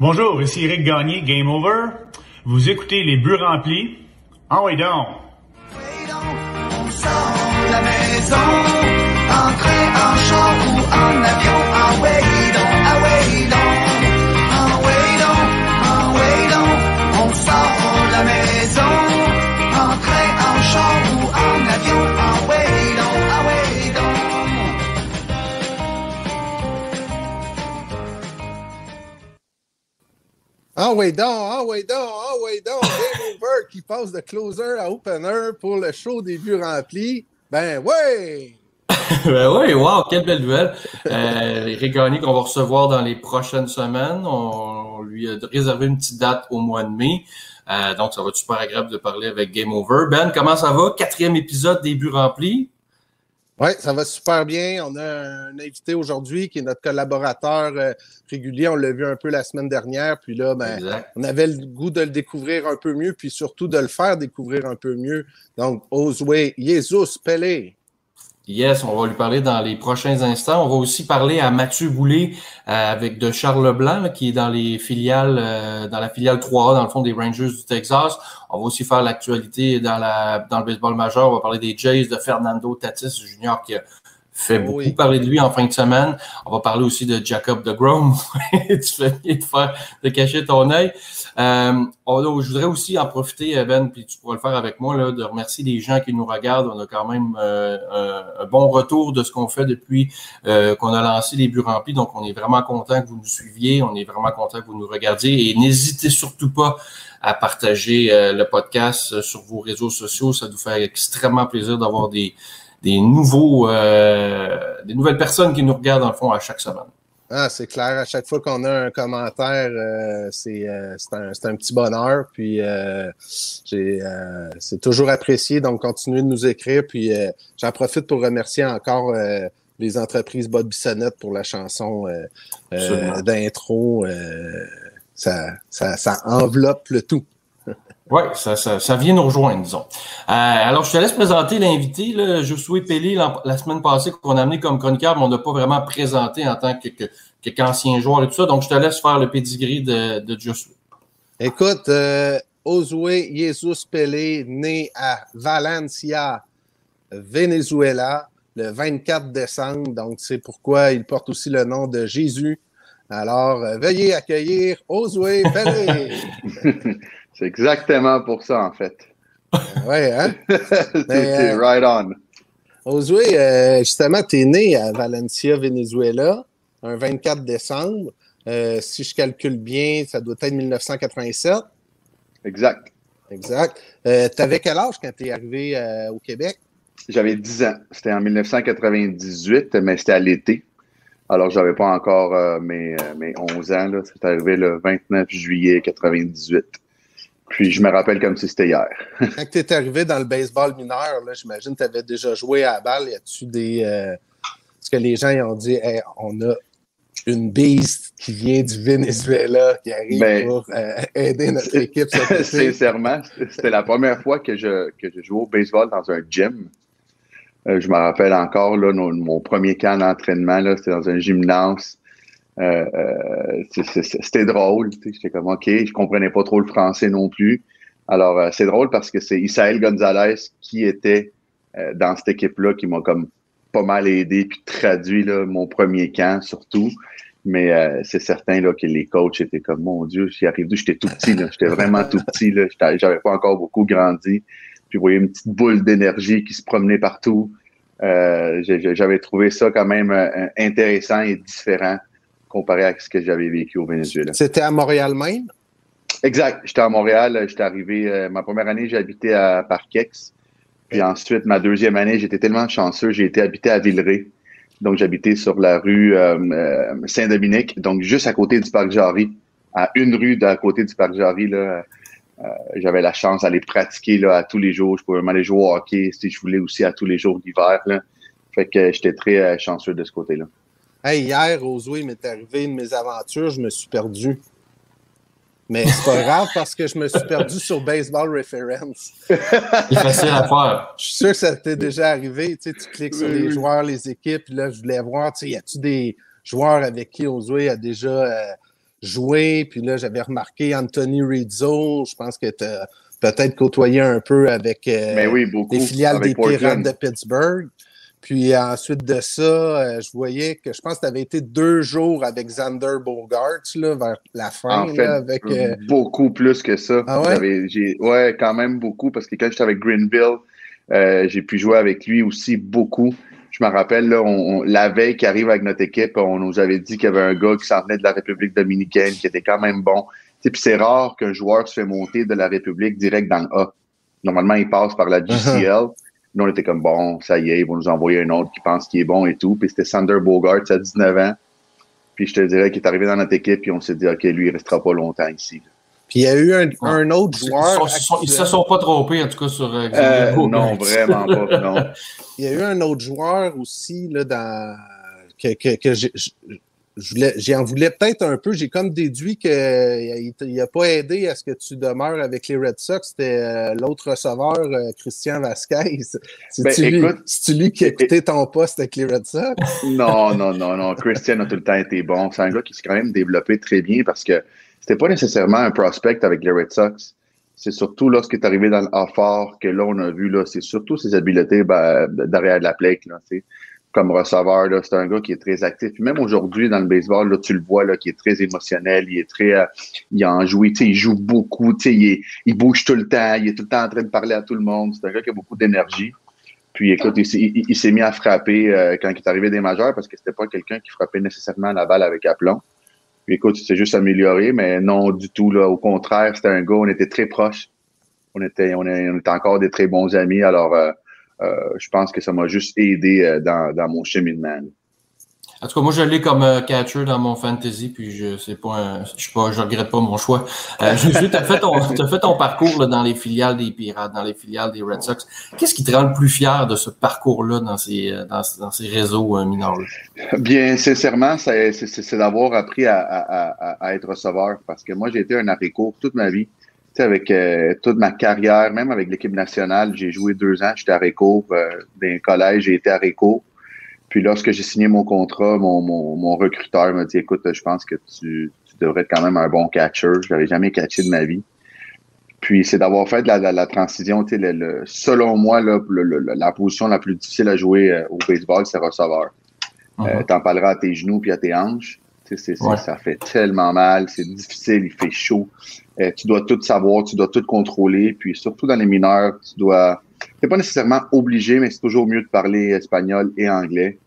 Bonjour, ici Eric Gagné, Game Over. Vous écoutez les buts remplis. Ah oui donc! On sort de la maison, en train, en char ou en avion, Ah ouais donc, ah ouais donc, ah ouais donc, Game Over qui passe de closer à opener pour le show des buts remplis. Ben ouais! ben oui, wow, quelle belle nouvelle. Euh, Eric Gagné qu'on va recevoir dans les prochaines semaines. On lui a réservé une petite date au mois de mai. Euh, donc, ça va être super agréable de parler avec Game Over. Ben, comment ça va? Quatrième épisode des buts remplis. Oui, ça va super bien. On a un invité aujourd'hui qui est notre collaborateur euh, régulier. On l'a vu un peu la semaine dernière. Puis là, ben, Exact. on avait le goût de le découvrir un peu mieux, puis surtout de le faire découvrir un peu mieux. Donc, Osway, Jesus Pelé. Yes, on va lui parler dans les prochains instants. On va aussi parler à Mathieu Boulay euh, avec de Charles Leblanc, qui est dans les filiales, euh, dans la filiale 3A, dans le fond des Rangers du Texas. On va aussi faire l'actualité dans la dans le baseball majeur. On va parler des Jays de Fernando Tatis Jr. qui a fait beaucoup oui. parler de lui en fin de semaine. On va parler aussi de Jacob de Grom. tu fais bien de faire de cacher ton œil. Euh, je voudrais aussi en profiter, Ben, puis tu pourras le faire avec moi, là, de remercier les gens qui nous regardent. On a quand même euh, un, un bon retour de ce qu'on fait depuis euh, qu'on a lancé les buts remplis. Donc, on est vraiment content que vous nous suiviez. On est vraiment content que vous nous regardiez. Et n'hésitez surtout pas à partager euh, le podcast euh, sur vos réseaux sociaux. Ça nous fait extrêmement plaisir d'avoir des, des nouveaux, euh, des nouvelles personnes qui nous regardent, dans le fond, à chaque semaine. Ah, c'est clair. À chaque fois qu'on a un commentaire, euh, c'est euh, c'est un, c'est un petit bonheur. Puis euh, j'ai, euh, c'est toujours apprécié. Donc, continuez de nous écrire. Puis euh, j'en profite pour remercier encore euh, les entreprises Bob Bissonnette pour la chanson euh, euh, d'intro. Euh, ça, ça, ça enveloppe le tout. Oui, ça, ça, ça vient nous rejoindre, disons. Euh, alors, je te laisse présenter l'invité, Josué Pelé, l'an- la semaine passée, qu'on a amené comme chroniqueur, mais on n'a pas vraiment présenté en tant que, que, que- qu'ancien joueur et tout ça. Donc, je te laisse faire le pedigree de, de Josué. Écoute, euh, Oswey Jesus Pelé, né à Valencia, Venezuela, le 24 décembre. Donc, c'est pourquoi il porte aussi le nom de Jésus. Alors, euh, veuillez accueillir Oswey Pelé. C'est exactement pour ça, en fait. ouais, hein? C'est euh, right on. Oswey, euh, justement, tu es né à Valencia, Venezuela, un 24 décembre. Euh, si je calcule bien, ça doit être 1987. Exact. Exact. Euh, tu avais quel âge quand tu es arrivé euh, au Québec? J'avais 10 ans. C'était en 1998, mais c'était à l'été. Alors, j'avais pas encore euh, mes, euh, mes 11 ans. C'est arrivé le 29 juillet 98. Puis, je me rappelle comme si c'était hier. Quand tu es arrivé dans le baseball mineur, j'imagine que tu avais déjà joué à la balle. Y a-tu des. euh, Est-ce que les gens ils ont dit Hey, on a une bise qui vient du Venezuela qui arrive Ben, pour euh, aider notre équipe? Sincèrement, c'était la première fois que je, que je jouais au baseball dans un gym. Euh, je me rappelle encore, là, mon premier camp d'entraînement, c'était dans un gymnase. Euh, euh, c'était drôle. J'étais comme, OK, je comprenais pas trop le français non plus. Alors, euh, c'est drôle parce que c'est Isaël Gonzalez qui était euh, dans cette équipe-là qui m'a comme pas mal aidé puis traduit là, mon premier camp surtout. Mais euh, c'est certain là, que les coachs étaient comme mon Dieu, j'y arrive j'étais tout petit. J'étais vraiment tout petit, J'avais pas encore beaucoup grandi. Puis vous voyez une petite boule d'énergie qui se promenait partout. Euh, j'avais trouvé ça quand même euh, intéressant et différent comparé à ce que j'avais vécu au Venezuela. C'était à Montréal même? Exact. J'étais à Montréal. J'étais arrivé. euh, ma première année, j'ai habité à Parkex. Puis ensuite, ma deuxième année, j'étais tellement chanceux, j'ai été habité à Villeray. Donc, j'habitais sur la rue euh, euh, Saint-Dominique, donc juste à côté du Parc Jarry, à une rue d'à côté du Parc Jarry. Là, euh, j'avais la chance d'aller pratiquer là, à tous les jours. Je pouvais même aller jouer au hockey si je voulais aussi à tous les jours d'hiver. Là. Fait que j'étais très euh, chanceux de ce côté-là. Hey, hier, Oswey, il m'est arrivé une de mes aventures, je me suis perdu. Mais c'est pas grave parce que je me suis perdu sur Baseball Reference. C'est facile à faire. Je suis sûr que ça t'est déjà arrivé. Tu, sais, tu cliques sur les joueurs, les équipes. puis Là, je voulais voir, tu sais, y a-tu des joueurs avec qui Oswey a déjà euh, joué? Puis là, j'avais remarqué Anthony Rizzo. Je pense que tu as peut-être côtoyé un peu avec euh, oui, beaucoup. les filiales avec des Pirates de Pittsburgh. Puis ensuite de ça, euh, je voyais que je pense que tu avais été deux jours avec Xander Bogarts là, vers la fin. En fait, là, avec, euh, beaucoup plus que ça. Ah ouais? Ouais, quand même beaucoup, parce que quand j'étais avec Greenville, euh, j'ai pu jouer avec lui aussi beaucoup. Je me rappelle, là, on, on- la veille qui arrive avec notre équipe, on nous avait dit qu'il y avait un gars qui s'en venait de la République dominicaine, qui était quand même bon. Puis c'est rare qu'un joueur se fait monter de la République direct dans le A. Normalement, il passe par la GCL. Nous, on était comme, bon, ça y est, ils vont nous envoyer un autre qui pense qu'il est bon et tout. Puis c'était Sander Bogart, à 19 ans. Puis je te dirais qu'il est arrivé dans notre équipe, puis on s'est dit, OK, lui, il restera pas longtemps ici. Puis il y a eu un, un autre joueur. ils ils se sont pas trompés, en tout cas, sur euh, Euh, Xavier non, vraiment pas, non. Il y a eu un autre joueur aussi là, dans, que, que, que j'en voulais peut-être un peu. J'ai comme déduit qu'il n'a pas aidé à ce que tu demeures avec les Red Sox. C'était euh, l'autre receveur, euh, Christian Vasquez. C'est-tu Ben, lui, qui a quitté ton poste avec les Red Sox? Non, non, non, non. Christian a tout le temps été bon. C'est un gars qui s'est quand même développé très bien parce que c'était pas nécessairement un prospect avec les Red Sox. C'est surtout lorsqu'il est arrivé dans le fort que là, on a vu, là, c'est surtout ses habiletés ben, derrière de la plaque, là. Comme receveur, c'est un gars qui est très actif. Puis même aujourd'hui, dans le baseball, là, tu le vois, là, qui est très émotionnel, il est très, euh, il en joue, il joue beaucoup, il, il bouge tout le temps, il est tout le temps en train de parler à tout le monde. C'est un gars qui a beaucoup d'énergie. Puis écoute, il, s'est- mis à frapper euh, quand il est arrivé des majeurs parce que c'était pas quelqu'un qui frappait nécessairement la balle avec aplomb. Puis écoute, il s'est juste amélioré, mais non du tout. Là. Au contraire, c'était un gars, on était très proches. On était, on, est- on encore des très bons amis. Alors, euh, je pense que ça m'a juste aidé euh, dans, dans mon cheminement. En tout cas, moi, je l'ai comme euh, catcher dans mon fantasy, puis je sais pas, un- je pas, je regrette pas mon choix. Euh, Jésus, t'as fait ton, t'as fait ton parcours là, dans les filiales des Pirates, dans les filiales des Red Sox. Qu'est-ce qui te rend le plus fier de ce parcours-là dans ces, euh, dans, dans ces réseaux euh, mineurs? Bien, sincèrement, c'est d'avoir appris à, à- à- à être receveur parce que moi, j'ai été un arrêt-court toute ma vie. Avec euh, toute ma carrière, même avec l'équipe nationale, j'ai joué deux ans, j'étais arrêt-court. Euh, dans le collège, j'ai été arrêt-court. Puis lorsque j'ai signé mon contrat, mon, mon, mon recruteur m'a dit, écoute, je pense que tu, tu devrais être quand même un bon catcher. Je n'avais jamais catché de ma vie. Puis c'est d'avoir fait la, la, la transition, le, le- selon moi, là, le- la position la plus difficile à jouer euh, au baseball, c'est receveur. Euh, T'en parleras à tes genoux puis à tes hanches. Tu Ouais. Ça fait tellement mal, c'est difficile, il fait chaud. Euh, tu dois tout savoir, tu dois tout contrôler. Puis surtout dans les mineurs, tu dois. T'es pas nécessairement obligé, mais c'est toujours mieux de parler espagnol et anglais.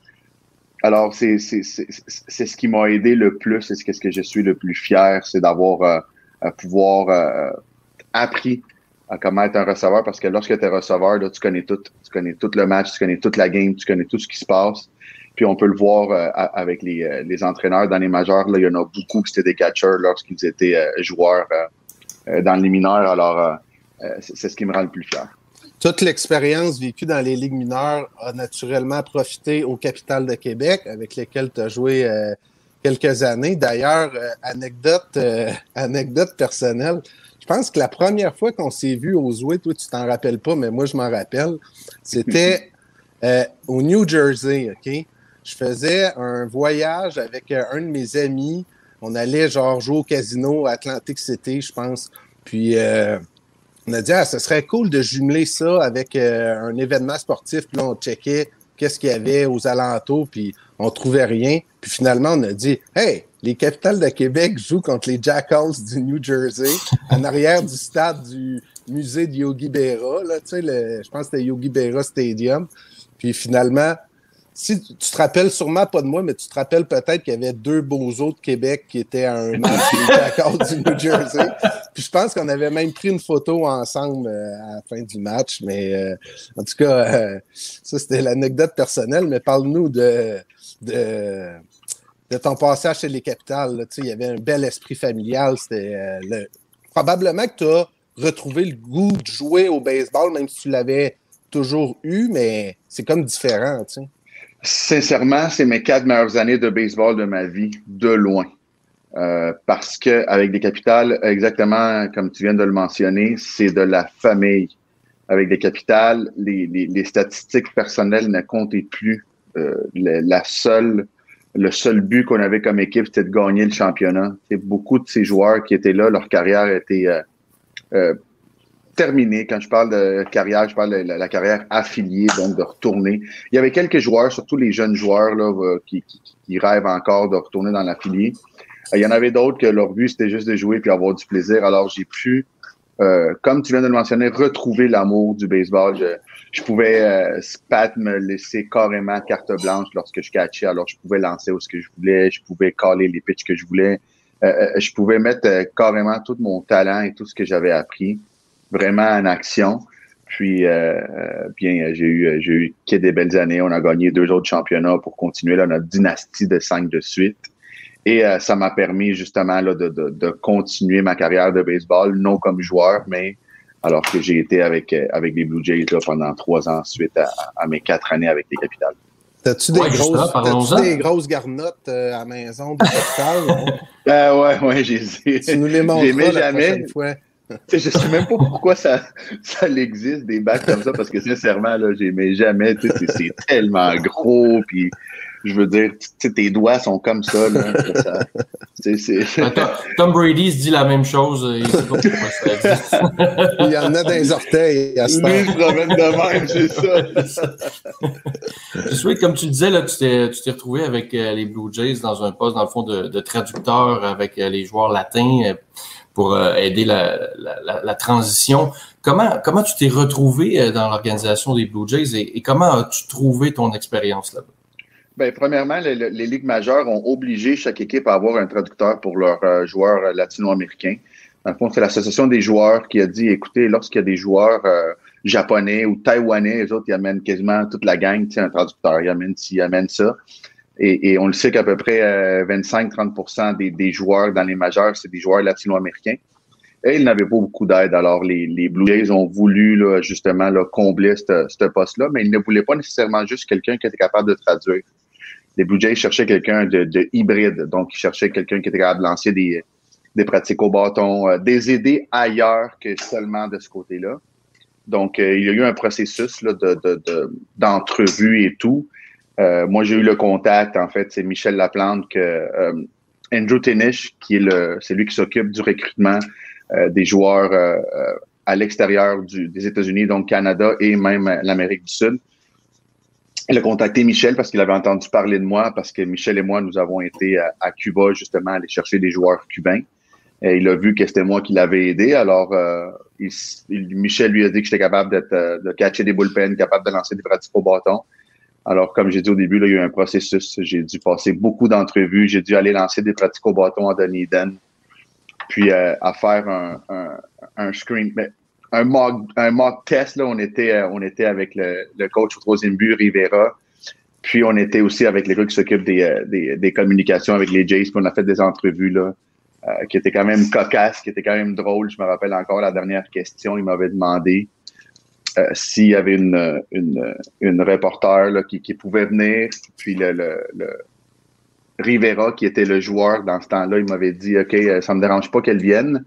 Alors, c'est c'est- c'est- c'est ce qui m'a aidé le plus, c'est ce que, ce que je suis le plus fier, c'est d'avoir euh, à pouvoir euh, appris à comment être un receveur parce que lorsque tu es receveur, là, tu connais tout. Tu connais tout le match, tu connais toute la game, tu connais tout ce qui se passe. Puis on peut le voir euh, avec les, euh, les entraîneurs dans les majeurs. Là, il y en a beaucoup qui étaient des catcheurs lorsqu'ils étaient euh, joueurs dans les mineurs. Alors, c'est ce qui me rend le plus fier. Toute l'expérience vécue dans les ligues mineures a naturellement profité au Capital de Québec, avec lesquels tu as joué euh, quelques années. D'ailleurs, euh, anecdote, euh, anecdote personnelle, je pense que la première fois qu'on s'est vu au Zoué, toi tu t'en rappelles pas, mais moi je m'en rappelle, c'était au New Jersey, OK? Je faisais un voyage avec euh, un de mes amis. On allait genre jouer au casino à Atlantic City, je pense. Puis euh, on a dit, ah, ce serait cool de jumeler ça avec euh, un événement sportif. Puis là, on checkait qu'est-ce qu'il y avait aux alentours, puis on trouvait rien. Puis finalement, on a dit, hey, les capitales de Québec jouent contre les Jackals du New Jersey, en arrière du stade du musée de Yogi Berra, là, tu sais, le- je pense que c'était Yogi Berra Stadium. Puis finalement, si tu te rappelles sûrement pas de moi, mais tu te rappelles peut-être qu'il y avait deux beaux de Québec qui étaient à un match du New Jersey. Puis je pense qu'on avait même pris une photo ensemble euh, à la fin du match. Mais euh, en tout cas, euh, ça, c'était l'anecdote personnelle. Mais parle-nous de, de, de ton passage chez les Capitales. Tu sais, il y avait un bel esprit familial. C'était euh, le... probablement que tu as retrouvé le goût de jouer au baseball, même si tu l'avais toujours eu, mais c'est comme différent. Tu sais. Sincèrement, c'est mes quatre meilleures années de baseball de ma vie, de loin. Euh, parce que avec des capitales, exactement comme tu viens de le mentionner, c'est de la famille. Avec des capitales, les, les, les statistiques personnelles ne comptaient plus. Euh, la, seule le seul but qu'on avait comme équipe, c'était de gagner le championnat. C'est beaucoup de ces joueurs qui étaient là, leur carrière était euh, euh, terminée. Quand je parle de carrière, je parle de la, carrière affiliée, donc de retourner. Il y avait quelques joueurs, surtout les jeunes joueurs là, euh, qui, qui, qui rêvent encore de retourner dans l'affilié. Il y en avait d'autres que leur but, c'était juste de jouer puis avoir du plaisir. Alors, j'ai pu, euh, comme tu viens de le mentionner, retrouver l'amour du baseball. Je, je pouvais, euh, Spat me laisser carrément carte blanche lorsque je catchais. Alors, je pouvais lancer où ce que je voulais, je pouvais caler les pitches que je voulais. Euh, euh je pouvais mettre euh, carrément tout mon talent et tout ce que j'avais appris vraiment en action. Puis, euh, bien, j'ai eu, j'ai eu que des belles années. On a gagné deux autres championnats pour continuer là, notre dynastie de cinq de suite. Et euh, ça m'a permis justement là, de, de, de, continuer ma carrière de baseball, non comme joueur, mais alors que j'ai été avec, euh, avec les Blue Jays là, pendant trois ans suite à, à mes quatre années avec les Capitales. T'as-tu des, ouais, grosses, des grosses garnottes euh, à la maison de Capitale? euh, ouais, ouais, j'ai Tu nous les montreras la jamais. fois. Je sais même pas pourquoi ça, ça existe des bacs comme ça parce que sincèrement là j'aimais jamais c'est tellement gros puis je veux dire, tes doigts sont comme ça. Là, ça c est, c est... Tom Brady se dit la même chose. Il, il y en a des orteils à ce temps. Lui, je promène de même, c'est ça. je souhaite, comme tu le disais, là, tu t'es retrouvé avec euh, les Blue Jays dans un poste, dans le fond, de, de traducteur avec euh, les joueurs latins euh, pour aider la, transition. Comment, comment tu t'es retrouvé dans l'organisation des Blue Jays et, comment as-tu trouvé ton expérience là-bas? Bien, premièrement, les, ligues majeures ont obligé chaque équipe à avoir un traducteur pour leurs euh, joueurs euh, latino-américains. Dans le fond, c'est l'association des joueurs qui a dit, écoutez, lorsqu'il y a des joueurs euh, japonais ou taïwanais, les autres, ils amènent quasiment toute la gang, tu sais, un traducteur, ils amènent ci, ils amènent ça. Et, et on le sait qu'à peu près 25-30 des, des joueurs dans les majeurs, c'est des joueurs latino-américains. Et ils n'avaient pas beaucoup d'aide. Alors, les, les Blue Jays ont voulu là, justement là, combler ce poste-là, mais ils ne voulaient pas nécessairement juste quelqu'un qui était capable de traduire les Blue Jays cherchaient quelqu'un de, de, hybride. Donc, ils cherchaient quelqu'un qui était capable de lancer des, des pratiques au bâton, euh, des aider ailleurs que seulement de ce côté-là. Donc, euh, il y a eu un processus là, de, d'entrevue de, et tout. Euh, moi, j'ai eu le contact, en fait, c'est Michel Laplante que euh, Andrew Tenish, qui est le, c'est lui qui s'occupe du recrutement des joueurs à l'extérieur des États-Unis, donc Canada et même l'Amérique du Sud. Il a contacté Michel parce qu'il avait entendu parler de moi, parce que Michel et moi, nous avons été à, Cuba justement aller chercher des joueurs cubains. Et il a vu que c'était moi qui l'avais aidé. Alors, euh, il, Michel lui a dit que j'étais capable euh, de catcher des bullpens, capable de lancer des pratiques au bâton. Alors, comme j'ai dit au début, il y a eu un processus. J'ai dû passer beaucoup d'entrevues. J'ai dû aller lancer des pratiques au bâton à Dunedin. Puis, euh, à faire un, un, un screen. Un mock, un test. Là, on était, euh, avec le, coach au troisième but, Rivera. Puis on était aussi avec les gars qui s'occupent des, euh, communications avec les Jays. Puis on a fait des entrevues là, qui étaient quand même cocasses, qui étaient quand même drôles. Je me rappelle encore la dernière question. Il m'avait demandé euh, s'il y avait une, une, une reporter là, qui, qui pouvait venir. Puis le, le, le, Rivera, qui était le joueur dans ce temps-là, il m'avait dit OK, ça me dérange pas qu'elle vienne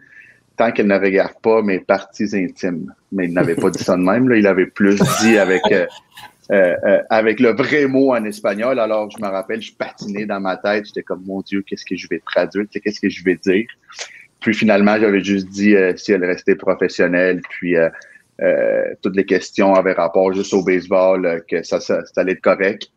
tant qu'elle ne regarde pas mes parties intimes. Mais il n'avait pas dit ça de même. Là. Il avait plus dit avec, euh, euh, euh, avec le vrai mot en espagnol. Alors, je me rappelle, je patinais dans ma tête. J'étais comme, mon Dieu, qu'est-ce que je vais traduire? Qu'est-ce que je vais dire? Puis finalement, j'avais juste dit si elle restait professionnelle, puis toutes les questions avaient rapport juste au baseball, que ça, ça, ça allait être correct.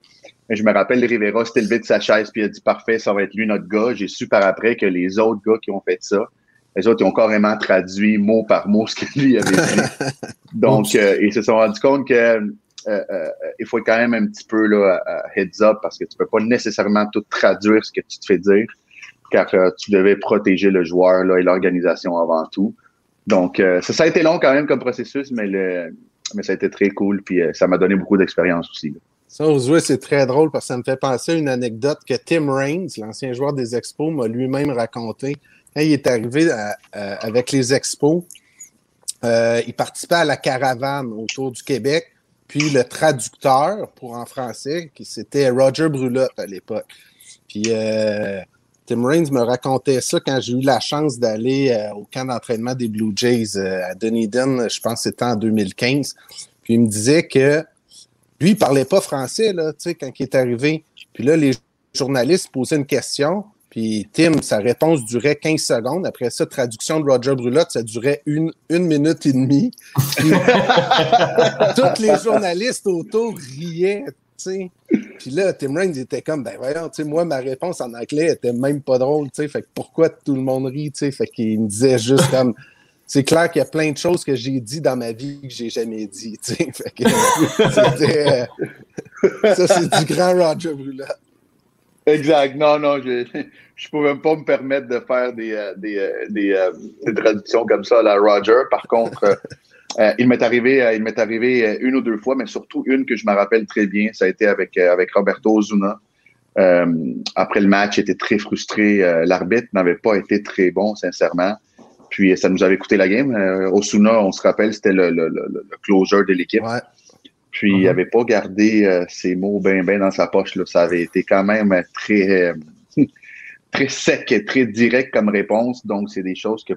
Je me rappelle, Rivera s'était levé de sa chaise puis il a dit parfait, ça va être lui notre gars. J'ai su par après que les autres gars qui ont fait ça, les autres, ils ont carrément traduit mot par mot ce que lui avait dit. Donc, euh, ils se sont rendus compte que euh, euh, il faut être quand même un petit peu là, heads up parce que tu peux pas nécessairement tout traduire ce que tu te fais dire, car tu devais protéger le joueur là, et l'organisation avant tout. Donc, ça, ça, a été long quand même comme processus, mais, ça a été très cool, puis ça m'a donné beaucoup d'expérience aussi. Là. Ça, Josué, c'est très drôle parce que ça me fait penser à une anecdote que Tim Raines, l'ancien joueur des Expos, m'a lui-même raconté quand il est arrivé avec les expos, euh, il participait à la caravane autour du Québec. Puis le traducteur pour en français, qui c'était Roger Brulotte à l'époque. Puis euh, Tim Raines me racontait ça quand j'ai eu la chance d'aller euh, au camp d'entraînement des Blue Jays euh, à Dunedin, je pense que c'était en 2015. Puis il me disait que lui, il parlait pas français, là, quand il est arrivé. Puis là, les journaliste posait une question, puis Tim, sa réponse durait 15 secondes. Après ça, traduction de Roger Brulotte, ça durait une, une minute et demie. Puis, tous les journalistes autour riaient, tu sais. Puis là, Tim Raines était comme, ben voyons, tu sais, moi, ma réponse en anglais était même pas drôle, tu sais. Fait que pourquoi tout le monde rit, tu sais? Fait qu'il me disait juste comme, c'est clair qu'il y a plein de choses que j'ai dit dans ma vie que j'ai jamais dit, tu sais. Fait que euh, ça, c'est du grand Roger Brulotte. Exact. Non, non, je ne pouvais pas me permettre de faire des, euh, des, euh, des, des traductions comme ça à la Roger. Par contre, euh, il m'est arrivé, euh, il m'est arrivé euh, une ou deux fois, mais surtout une que je me rappelle très bien. Ça a été avec, euh, avec Roberto Ozuna. Euh, après le match, il était très frustré. L'arbitre n'avait pas été très bon, sincèrement. Puis ça nous avait coûté la game. Osuna, on se rappelle, c'était le, le, le, le closer de l'équipe. Ouais. Puis il n'avait pas gardé ses mots bien bien dans sa poche. Là. Ça avait été quand même très, très sec et très direct comme réponse. Donc, c'est des choses que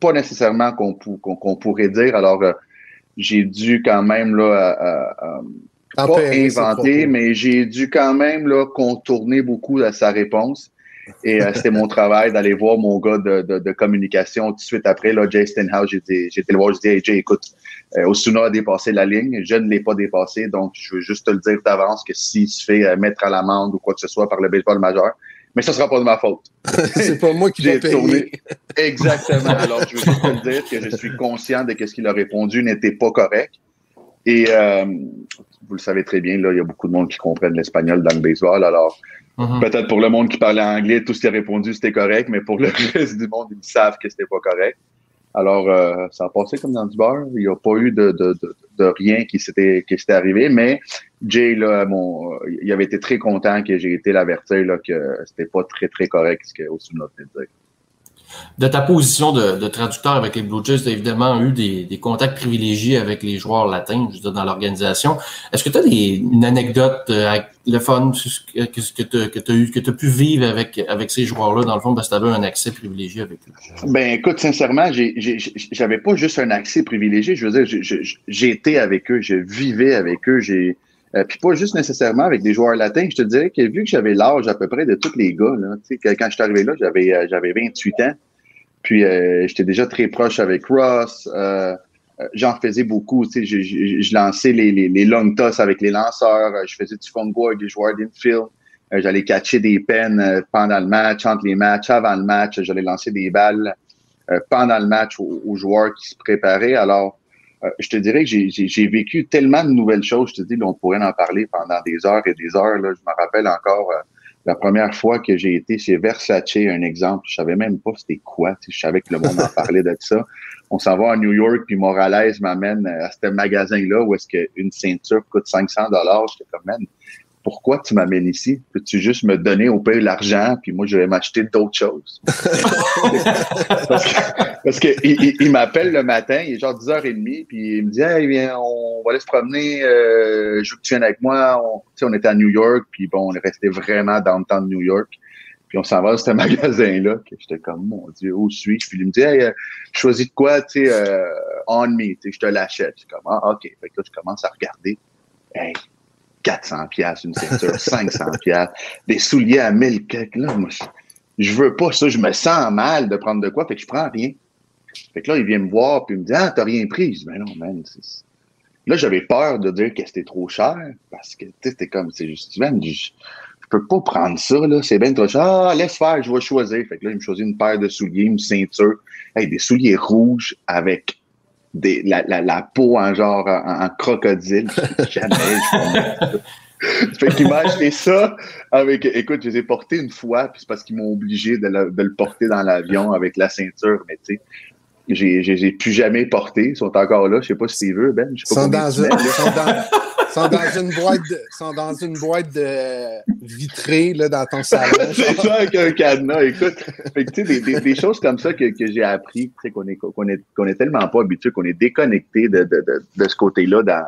pas nécessairement qu'on pou- qu'on- qu'on pourrait dire. Alors, euh, j'ai dû quand même là, à- à- pas inventer, mais j'ai dû quand même là, contourner beaucoup à sa réponse. Et euh, c'était mon travail d'aller voir mon gars de, de, de communication tout de suite après, là, Jay Stenhouse. J'ai été j'ai été le voir, j'ai dit, hey, Jay, écoute, euh, Osuna a dépassé la ligne, je ne l'ai pas dépassé, donc je veux juste te le dire d'avance que s'il se fait euh, mettre à l'amende ou quoi que ce soit par le baseball majeur, mais ce sera pas de ma faute. c'est pas moi qui vais tourné. payer. Exactement. Alors, je veux juste te dire que je suis conscient de que ce qu'il a répondu n'était pas correct. Et euh, vous le savez très bien, là, il y a beaucoup de monde qui comprennent l'espagnol dans le baseball. Alors, Mhm. peut-être pour le monde qui parlait anglais, tout ce qu'il a répondu, c'était correct, mais pour le reste du monde, ils savent que c'était pas correct. Alors, euh, ça a passé comme dans du beurre. Il n'y a pas eu de, de, de, rien qui s'était qui s'était arrivé, mais Jay, là, mon, il avait été très content que j'ai été l'avertir que c'était pas très, très correct ce que Osuna venait de dire. De ta position de, traducteur avec les Blue Jays, tu as évidemment eu des, contacts privilégiés avec les joueurs latins, je veux dire, dans l'organisation. Est-ce que tu as une anecdote euh, le fun que, tu as, eu, que as pu vivre avec, ces joueurs-là, dans le fond, parce que tu avais un accès privilégié avec eux? Ben, écoute, sincèrement, j'avais pas juste un accès privilégié. Je veux dire, été avec eux, je vivais avec eux, euh, puis pas juste nécessairement avec des joueurs latins. Je te dirais que vu que j'avais l'âge à peu près de tous les gars, là, quand je suis arrivé là, j'avais euh, j'avais 28 ans. Puis euh, j'étais déjà très proche avec Ross. euh, euh, J'en faisais beaucoup. Tu sais, je, lançais les, les, les long toss avec les lanceurs. Je faisais du fungo avec des joueurs d'infield. J'allais catcher des peines pendant le match, entre les matchs, avant le match. J'allais lancer des balles pendant le match aux, joueurs qui se préparaient. Alors, je te dirais que j'ai- vécu tellement de nouvelles choses. Je te dis, là, on pourrait en parler pendant des heures et des heures. Là. Je me rappelle encore la première fois que j'ai été chez Versace, un exemple. Je savais même pas c'était quoi. Je savais que le monde en parlait de ça. On s'en va à New York, puis Morales m'amène à ce magasin-là où est-ce qu'une ceinture coûte 500 dollars. J'étais comme, man, pourquoi tu m'amènes ici? Peux-tu juste me donner au pire l'argent, puis moi, je vais m'acheter d'autres choses? parce que, parce que il, il- il m'appelle le matin, il est genre 10h30, puis il me dit, hey, viens, on va aller se promener, euh, je veux que tu viennes avec moi. On, on était à New York, puis bon, on est resté vraiment dans le temps de New York. Puis on s'en va à ce magasin-là, que j'étais comme, mon Dieu, où suis-je? Puis il me dit, hey, euh, choisis de quoi, tu sais, euh, on me, tu sais, je te l'achète. Je suis comme, ah, OK. Fait que là, je commence à regarder. Hey, 400 pièces une ceinture, 500 pièces des souliers à 1000 quelques. Là, moi, je, veux pas ça. Je me sens mal de prendre de quoi. Fait que je prends rien. Fait que là, il vient me voir puis il me dit, ah, t'as rien pris. Je dis, ben non, man. Là, j'avais peur de dire que c'était trop cher parce que, tu sais, c'était comme, c'est juste, man, je, je peux pas prendre ça, là. C'est bien trop cher. Ah, laisse faire, je vais choisir. Fait que là, il me choisit une paire de souliers, une ceinture. Hey, des souliers rouges avec des, la, la, la peau en genre, en, en crocodile. Jamais. Fait qu'il m'a acheté ça avec, écoute, je les ai portés une fois, puis c'est parce qu'ils m'ont obligé de, le- de le porter dans l'avion avec la ceinture, mais tu sais, j'ai, j'ai, j'ai plus jamais porté. Ils sont encore là. Je sais pas si tu veux, Ben. Je sais pas sont dans, mets, une, là. sont, dans, sont dans une boîte de, sont dans une boîte de vitrée là, dans ton salon. C'est ça avec un cadenas, écoute. Fait que, tu sais, des, des, des choses comme ça que, que j'ai appris, tu sais, qu'on est, qu'on est, qu'on est tellement pas habitué, qu'on est déconnecté de, de, de, de ce côté-là dans,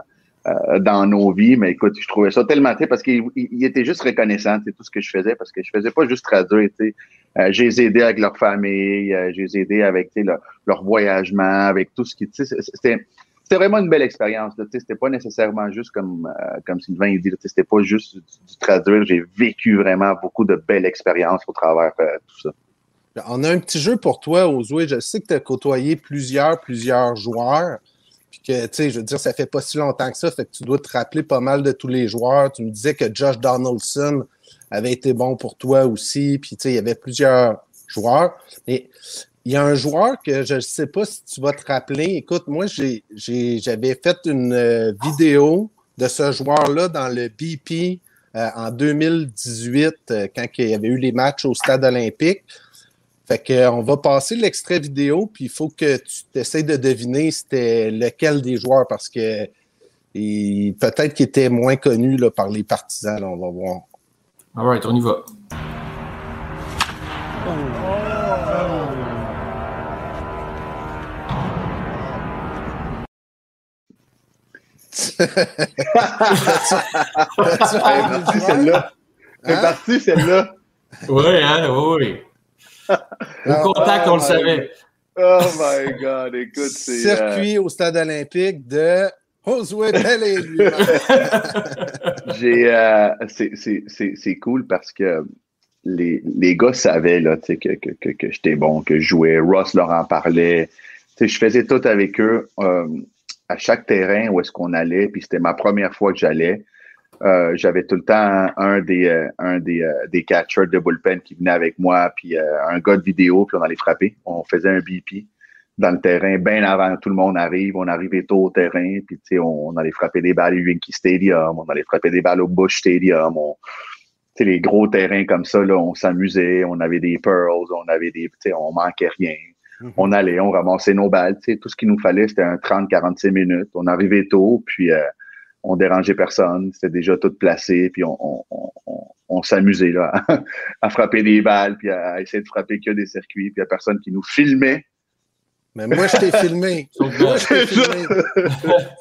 euh, dans nos vies. Mais écoute, je trouvais ça tellement, sais, parce qu'il il- il était juste reconnaissant, c'est tout ce que je faisais, parce que je faisais pas juste traduire, tu sais. Euh, aidé avec leur famille, euh, aidé avec, leur, voyagement, avec tout ce qui, c'était, vraiment une belle expérience. C'était pas nécessairement juste comme, euh, comme Sylvain dit, c'était pas juste du, du traduire. J'ai vécu vraiment beaucoup de belles expériences au travers euh, tout ça. On a un petit jeu pour toi, Ozoué. Je sais que tu as côtoyé plusieurs, plusieurs joueurs. Puis que, tu sais, je veux dire, ça fait pas si longtemps que ça, fait que tu dois te rappeler pas mal de tous les joueurs. Tu me disais que Josh Donaldson avait été bon pour toi aussi. Puis, tu sais, il y avait plusieurs joueurs. Mais il y a un joueur que je ne sais pas si tu vas te rappeler. Écoute, moi, j'avais fait une euh, vidéo de ce joueur-là dans le BP euh, en 2018, euh, quand il y avait eu les matchs au stade olympique. Fait que, on va passer l'extrait vidéo, puis il faut que tu essaies de deviner c'était lequel des joueurs, parce que peut-être qu'il était moins connu là, par les partisans. Là, on va voir. All right, on y va. parti celle-là. C'est Hein? parti celle-là. Oui, hein, oui, oui. Au contact, on le savait. Oh my God, écoute, c'est. euh, Circuit au stade olympique de J'ai euh, c'est- cool parce que les, les gars savaient là, que, que, que, que j'étais bon, que je jouais. Ross leur en parlait. Je faisais tout avec eux euh, à chaque terrain où est-ce qu'on allait. Puis c'était ma première fois que j'allais. Euh, J'avais tout le temps un des, un des, des catchers de bullpen qui venait avec moi, puis un gars de vidéo, puis on allait frapper. On faisait un BP dans le terrain bien avant que tout le monde arrive. On arrivait tôt au terrain, puis tu sais, on, on allait frapper des balles au Yankee Stadium, on allait frapper des balles au Bush Stadium. On, les gros terrains comme ça, là, on s'amusait, on avait des pearls, on avait des, on manquait rien. On allait, on ramassait nos balles, tout ce qu'il nous fallait, c'était un 30-45 minutes. On arrivait tôt, puis euh, on dérangeait personne, c'était déjà tout placé, puis on, on, on, on- on s'amusait là, à frapper des balles, puis à essayer de frapper que des circuits, puis il y a personne qui nous filmait. Mais moi, je t'ai filmé. Sauf Moi, que- je t'ai filmé.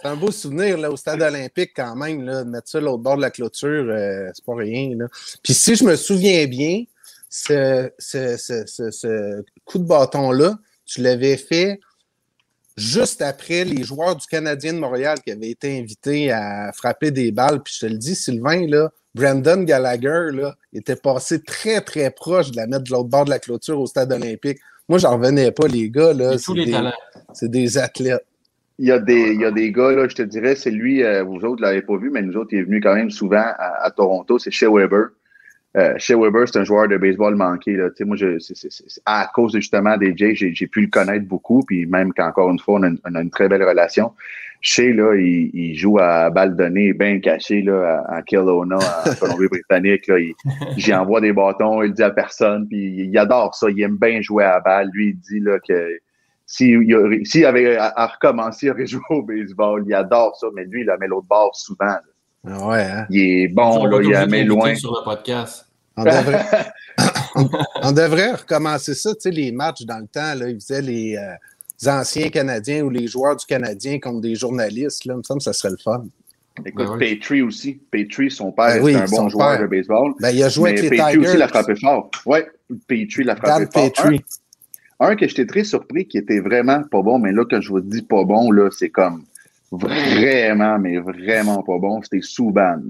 C'est un beau souvenir là, au stade olympique quand même, là, de mettre ça l'autre bord de la clôture, euh, c'est pas rien. Là. Puis si je me souviens bien, ce, ce, ce, ce, ce coup de bâton-là, tu l'avais fait juste après les joueurs du Canadien de Montréal qui avaient été invités à frapper des balles. Puis je te le dis, Sylvain, là, Brandon Gallagher là, était passé très, très proche de la mettre de l'autre bord de la clôture au stade olympique. Moi, j'en revenais pas, les gars. Là, tous les des- talents. c'est des athlètes. Il y a des, il y a des gars, là, je te dirais, c'est lui, euh, vous autres, l'avez pas vu, mais nous autres, il est venu quand même souvent à, à Toronto, c'est Shea Weber. Euh, Shea Weber, c'est un joueur de baseball manqué. Là. Tu sais, moi, je, c'est, c'est, c'est- à cause de, justement des Jays, j'ai, pu le connaître beaucoup, puis même qu'encore une fois, on a une, on a une très belle relation. Shea, là, il, il joue à balle donnée, bien caché là, à, à Kelowna, en Colombie-Britannique. J'y envoie des bâtons, il le dit à personne, puis il adore ça. Il aime bien jouer à la balle. Lui, il dit là, que s'il avait à, à recommencer, il aurait joué au baseball. Il adore ça, mais lui, il la met l'autre bord souvent. là. Ah Ouais, hein? Il est bon, là, il la met loin. sur le podcast. On devrait, on, on devrait recommencer ça, tu sais, les matchs dans le temps, là, ils faisaient les, euh, les anciens Canadiens ou les joueurs du Canadien contre des journalistes, là, il me semble que ça serait le fun. Écoute, Ben. Petrie aussi. Petrie, son père, Ben oui, c'est un bon joueur père. de baseball. Ben, il a joué mais avec les Petrie Tigers. aussi l'a frappé fort. Oui, Petrie l'a frappé Dan fort. Petrie. Un, un que j'étais très surpris, qui était vraiment pas bon, mais là, quand je vous dis pas bon, là, c'est comme vraiment, mais vraiment pas bon, c'était Souban.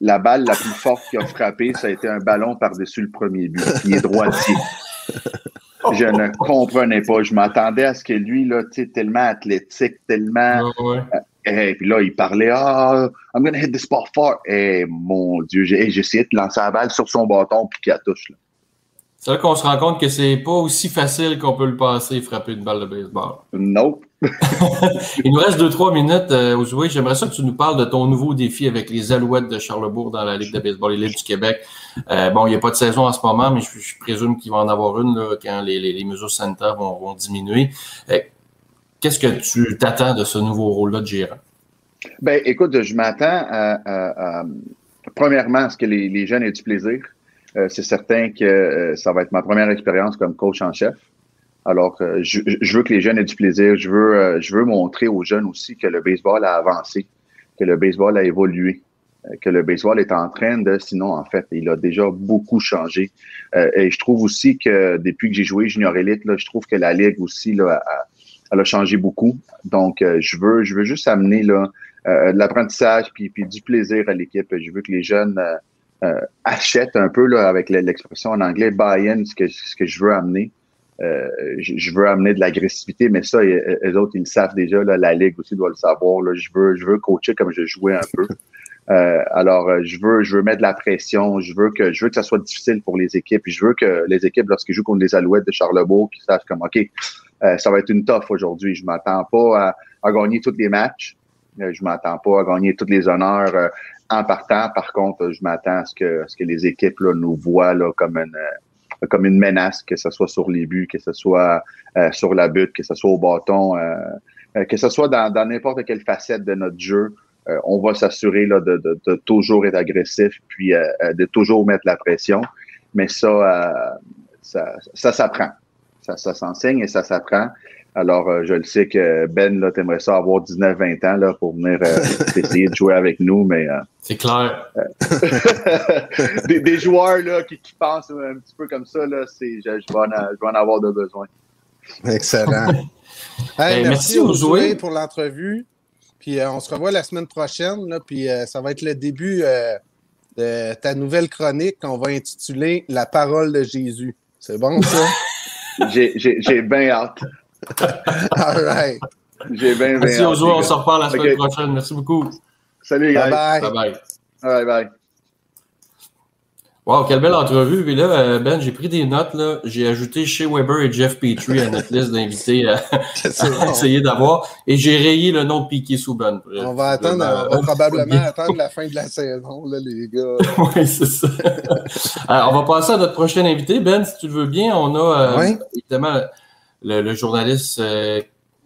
La balle la plus forte qu'il a frappée, ça a été un ballon par-dessus le premier but. Il est droitier. Je ne comprenais pas. Je m'attendais à ce que lui, là, tu sais, tellement athlétique, tellement Ouais, ouais. et puis là, il parlait Ah, I'm gonna hit this ball far. Eh, mon Dieu, j'ai essayé de lancer la balle sur son bâton puis qu'il la touche. Là. C'est là qu'on se rend compte que c'est pas aussi facile qu'on peut le passer, frapper une balle de baseball. Nope. Il nous reste 2-3 minutes, euh. J'aimerais ça que tu nous parles de ton nouveau défi avec les Alouettes de Charlebourg dans la Ligue de baseball élite du Québec. Euh, bon, il n'y a pas de saison en ce moment, mais je, présume qu'il va en avoir une quand les, mesures sanitaires vont, diminuer. Euh, Qu'est-ce que tu t'attends de ce nouveau rôle-là de gérant? Ben, écoute, je m'attends à, premièrement à ce que les, jeunes aient du plaisir. Euh, c'est certain que ça va être ma première expérience comme coach en chef. Alors, je, je veux que les jeunes aient du plaisir. Je veux, euh, je veux montrer aux jeunes aussi que le baseball a avancé, que le baseball a évolué, euh, que le baseball est en train de, sinon, en fait, il a déjà beaucoup changé. Euh, et je trouve aussi que depuis que j'ai joué junior élite, je trouve que la ligue aussi a, elle a changé beaucoup. Donc, je veux, je veux juste amener de l'apprentissage puis, du plaisir à l'équipe. Je veux que les jeunes achètent un peu là, avec l'expression en anglais buy-in, ce que je veux amener. Je, je, veux amener de l'agressivité, mais ça, les autres, ils le savent déjà. Là, la Ligue aussi doit le savoir. Là. Je, veux, je veux coacher comme je jouais un peu. Euh, alors, je veux, je veux mettre de la pression. Je veux que, je veux que ça soit difficile pour les équipes. Je veux que les équipes, lorsqu'ils jouent contre les Alouettes de Charlebourg, qu'ils sachent comme, OK, euh, ça va être une toffe aujourd'hui. Je m'attends pas à, à, gagner tous les matchs. Euh, je m'attends pas à gagner tous les honneurs euh, en partant. Par contre, je m'attends à ce que, ce que les équipes là, nous voient là, comme une comme une menace, que ce soit sur les buts, que ce soit sur la butte, que ce soit au bâton, que ce soit dans n'importe quelle facette de notre jeu. on va s'assurer de, de, de, toujours être agressif, puis de toujours mettre la pression. Mais ça, ça, ça s'apprend ça, ça s'enseigne et ça s'apprend. Alors, euh, je le sais que Ben, là, t'aimerais ça avoir 19-20 ans là, pour venir euh, essayer de jouer avec nous, mais... Euh, c'est clair. des, des, joueurs là, qui, qui, pensent un petit peu comme ça, là, c'est, je, je, vais en, je vais en avoir de besoin. Excellent. hey, Hey, merci, merci aux joueurs jouets. pour l'entrevue. Puis on se revoit la semaine prochaine. Là, puis ça va être le début de ta nouvelle chronique qu'on va intituler La parole de Jésus. C'est bon, ça? J'ai bien hâte. All right. J'ai bien, bien Merci aux joueurs. On se reparle la semaine prochaine. Merci beaucoup. Salut, Bye guys. bye. Bye bye. Bye bye. Wow, quelle belle entrevue. Puis là, euh, Ben, j'ai pris des notes. là. J'ai ajouté Shea Weber et Jeff Petrie à notre liste d'invités à, essayer d'avoir. Et j'ai rayé le nom de Piqué Souban. On va attendre, on va probablement attendre la fin de la saison, là, les gars. Oui, c'est ça. Alors, on va passer à notre prochain invité. Ben, si tu le veux bien, on a euh, Oui. évidemment le, le journaliste euh,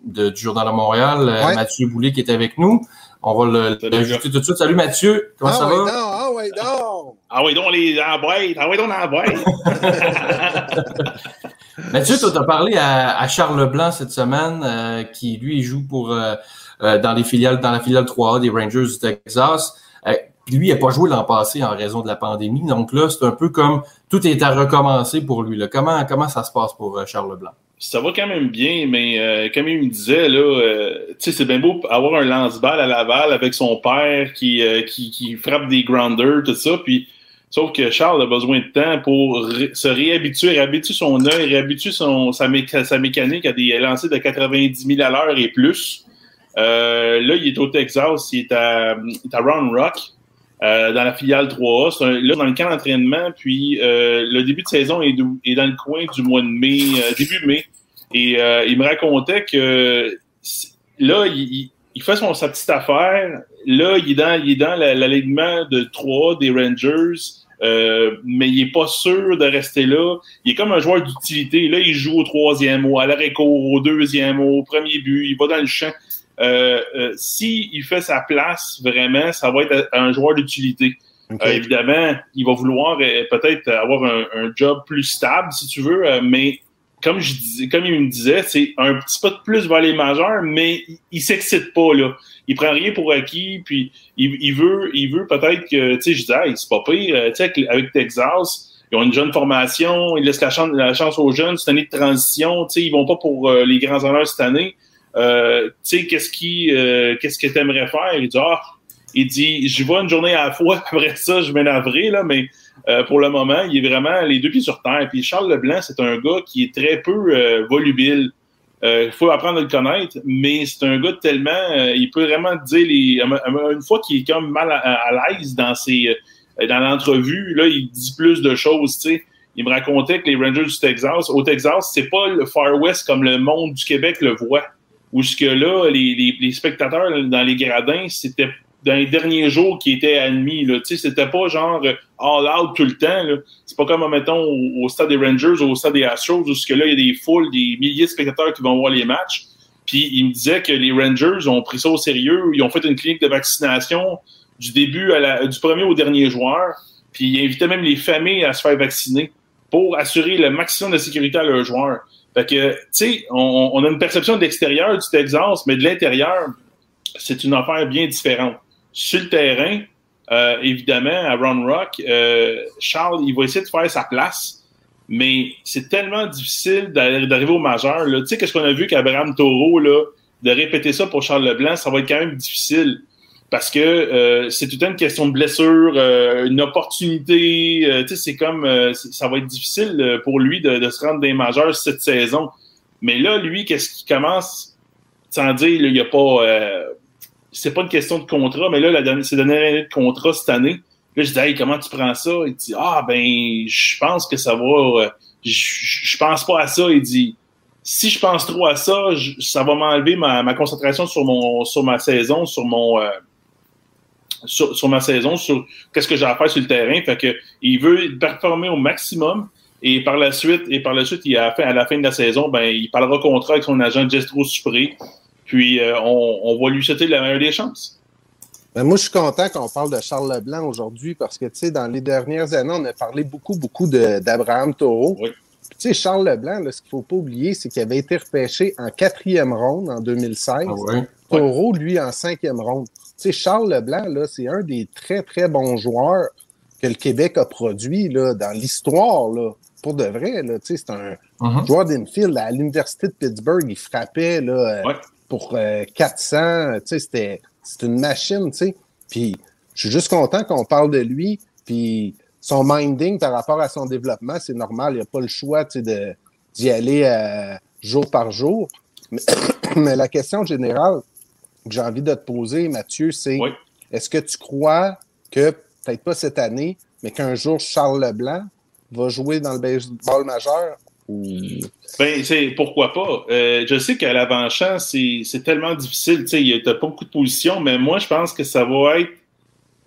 de- du Journal de Montréal, euh, Ouais. Mathieu Boulay, qui est avec nous. On va l'ajouter tout de suite. Salut Mathieu, comment ah ça ouais, va? non, ah ouais, non! Ah oui, donc les en boîte. Ah oui, donc boîte. Mathieu, tu as parlé à, à Charles Leblanc cette semaine, euh, qui lui joue pour euh, euh, dans les filiales, dans la filiale 3A des Rangers du Texas. Euh, puis lui, il n'a pas joué l'an passé en raison de la pandémie. Donc là, c'est un peu comme tout est à recommencer pour lui. Là. Comment, comment ça se passe pour euh, Charles Leblanc? Ça va quand même bien, mais euh, comme il me disait, là, euh, c'est bien beau avoir un lance-balle à Laval avec son père qui, euh, qui, qui frappe des grounders, tout ça, puis sauf que Charles a besoin de temps pour se réhabituer, réhabituer son œil, réhabituer son, sa, sa mécanique à des lancers de 90 000 à l'heure et plus. Euh, là, il est au Texas, il est à, à Round Rock. euh, dans la filiale 3A. C'est un- là, dans le camp d'entraînement, puis euh, le début de saison est, est dans le coin du mois de mai, euh, début mai. Et euh, il me racontait que là, il, il- il fait son, sa petite affaire. Là, il est dans, il est dans la- l'alignement de 3 des Rangers, euh, mais il est pas sûr de rester là. Il est comme un joueur d'utilité. Là, il joue au troisième mot, à l'arrêt-court, au deuxième mot, au premier but. Il va dans le champ. Euh, euh, si il fait sa place vraiment, ça va être un joueur d'utilité. Euh, évidemment, il va vouloir euh, peut-être avoir un, un job plus stable, si tu veux, euh, mais comme je disais, comme il me disait, c'est un petit peu de plus vers les majeurs, mais il, s'excite pas là. Il prend rien pour acquis, puis il, veut, il veut peut-être que, tu sais, je disais, c'est pas pire, euh, tu sais, avec, Texas, ils ont une jeune formation, ils laissent la chance, aux jeunes, c'est une année de transition, tu sais, ils vont pas pour euh, les grands honneurs cette année. Euh, tu sais, qu'est-ce qui, euh, qu'est-ce que t'aimerais faire? Il dit, ah, il dit, j'y vais une journée à la fois, après ça, je m'énerverai, là, mais euh, pour le moment, il est vraiment les deux pieds sur terre. Puis Charles Leblanc, c'est un gars qui est très peu euh, volubile. Il faut apprendre à le connaître, mais c'est un gars tellement, euh, il peut vraiment dire les, une fois qu'il est comme mal à, l'aise dans ses, euh, dans l'entrevue, là, il dit plus de choses, tu sais. Il me racontait que les Rangers du Texas, au Texas, c'est pas le Far West comme le monde du Québec le voit. Où ce que là, les, les, les spectateurs dans les gradins, c'était dans les derniers jours qui étaient admis. Là. C'était pas genre euh, all out tout le temps. là. C'est pas comme, mettons, au, au stade des Rangers ou au stade des Astros, où que là, il y a des foules, des milliers de spectateurs qui vont voir les matchs. Puis il me disait que les Rangers ont pris ça au sérieux. Ils ont fait une clinique de vaccination du début à la, du premier au dernier joueur. Puis ils invitaient même les familles à se faire vacciner pour assurer le maximum de sécurité à leurs joueurs. Fait que, tu sais, on a une perception de l'extérieur du Texas, mais de l'intérieur, c'est une affaire bien différente. Sur le terrain, euh, évidemment, à Round Rock, euh, Charles, il va essayer de faire sa place, mais c'est tellement difficile d'arriver au majeur. Tu sais, qu'est-ce qu'on a vu qu'Abraham Taureau, là, de répéter ça pour Charles Leblanc, ça va être quand même difficile. Parce que euh, c'est tout une question de blessure, une opportunité. Tu sais, c'est comme ça va être difficile pour lui de, se rendre des majeurs cette saison. Mais là, lui, qu'est-ce qu'il commence sans dire, il n'y a pas. C'est pas une question de contrat, mais là, la dernière, c'est dernière année de contrat cette année. Là, je dis, hey, comment tu prends ça? Il dit, ah, ben, je pense que ça va. je, je pense pas à ça. Il dit, si je pense trop à ça, ça va m'enlever ma, ma, concentration sur mon sur ma saison, sur mon euh, sur, sur, ma saison, sur qu'est-ce que j'ai à faire sur le terrain. Fait que il veut performer au maximum. Et par la suite, et par la suite, il a à la fin de la saison, ben, il parlera contrat avec son agent Gestro Supré. Puis euh, on, on, va lui souhaiter la meilleure des chances. Ben moi, je suis content qu'on parle de Charles Leblanc aujourd'hui parce que, tu sais, dans les dernières années, on a parlé beaucoup, beaucoup d'Abraham Taureau. Oui. Tu sais, Charles Leblanc, là, ce qu'il ne faut pas oublier, c'est qu'il avait été repêché en quatrième ronde en 2016. Ah ouais. Taureau, lui, en cinquième ronde. Tu sais, Charles Leblanc, là, c'est un des très, très bons joueurs que le Québec a produit là, dans l'histoire. Là, pour de vrai, là, c'est un uh-huh. joueur d'infield à l'Université de Pittsburgh. Il frappait là, euh, pour 400. Euh, c'était une machine. sais. Puis je suis juste content qu'on parle de lui. Puis son minding par rapport à son développement, c'est normal. Il n'a pas le choix d'y aller euh, jour par jour. Mais, la question générale que j'ai envie de te poser, Mathieu, c'est est-ce que tu crois que, peut-être pas cette année, mais qu'un jour Charles Leblanc va jouer dans le baseball majeur? Ben, pourquoi pas? Euh, je sais qu'à l'avant-champ, c'est tellement difficile. Il n'y a pas beaucoup de positions, mais moi, je pense que ça va être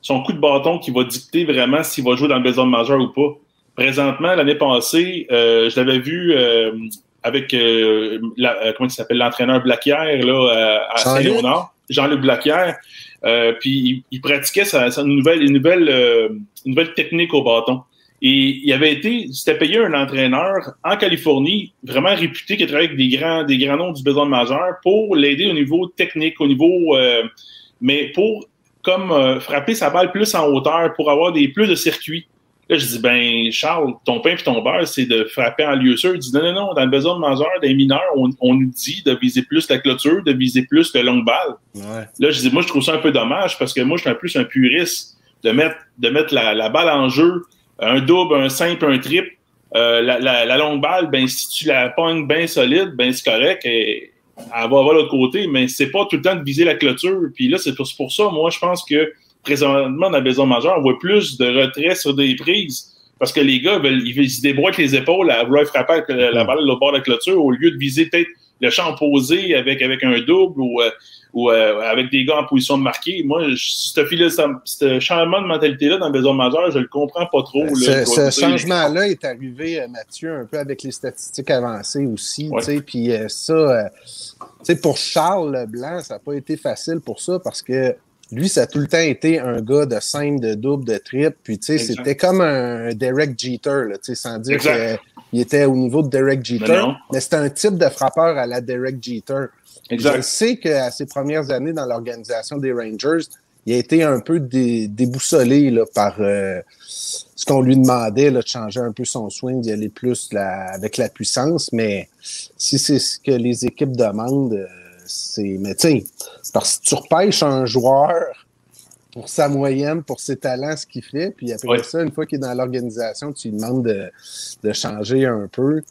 son coup de bâton qui va dicter vraiment s'il va jouer dans le baseball majeur ou pas. Présentement, l'année passée, euh, je l'avais vu euh, avec la, comment il s'appelle l'entraîneur Blaquière là à Saint-Léonard, Jean-Luc Blaquière. puis il, pratiquait sa, nouvelle, une nouvelle, une nouvelle technique au bâton. Et il avait été, c'était payé un entraîneur en Californie, vraiment réputé, qui travaille avec des grands, des grands noms du baseball majeur pour l'aider au niveau technique, au niveau, mais pour comme euh, frapper sa balle plus en hauteur pour avoir des plus de circuits. Là, je dis, ben, Charles, ton pain et ton beurre, c'est de frapper en lieu sûr. Il dit, non, non, non, dans le besoin de majeur, des mineurs, on, nous dit de viser plus la clôture, de viser plus le longue balle. Là, je dis, moi, je trouve ça un peu dommage parce que moi, je suis un plus un puriste de mettre, de mettre la, balle en jeu, un double, un simple, un triple. Euh, la, longue balle, ben, si tu la pognes bien solide, ben, c'est correct. Et, elle va avoir l'autre côté, mais c'est pas tout le temps de viser la clôture. Puis là, c'est pour, ça, moi, je pense que présentement, dans la maison majeure, on voit plus de retrait sur des prises. Parce que les gars, ils, se débrouillent avec les épaules à vouloir frapper avec la, balle au bord de la clôture au lieu de viser peut-être le champ posé avec, avec un double ou, euh, ou euh, avec des gars en position de marquer. Moi, ce, changement de mentalité-là dans le besoin majeur, je le comprends pas trop. ce, changement-là est arrivé, euh, Mathieu, un peu avec les statistiques avancées aussi. Puis ça, pour Charles Leblanc, ça n'a pas été facile pour ça parce que lui, ça a tout le temps été un gars de simple, de double, de triple. Puis, tu sais, c'était comme un Derek Jeter, là, sans dire qu'il était au niveau de Derek Jeter. Mais, c'était un type de frappeur à la Derek Jeter. Je sais qu'à ses premières années dans l'organisation des Rangers, il a été un peu déboussolé là, par euh, ce qu'on lui demandait là, de changer un peu son swing, d'y aller plus avec la puissance. Mais si c'est ce que les équipes demandent, euh, c'est. Mais tu parce que tu repêches un joueur pour sa moyenne, pour ses talents, ce qu'il fait, puis après ça, une fois qu'il est dans l'organisation, tu lui demandes de, de changer un peu.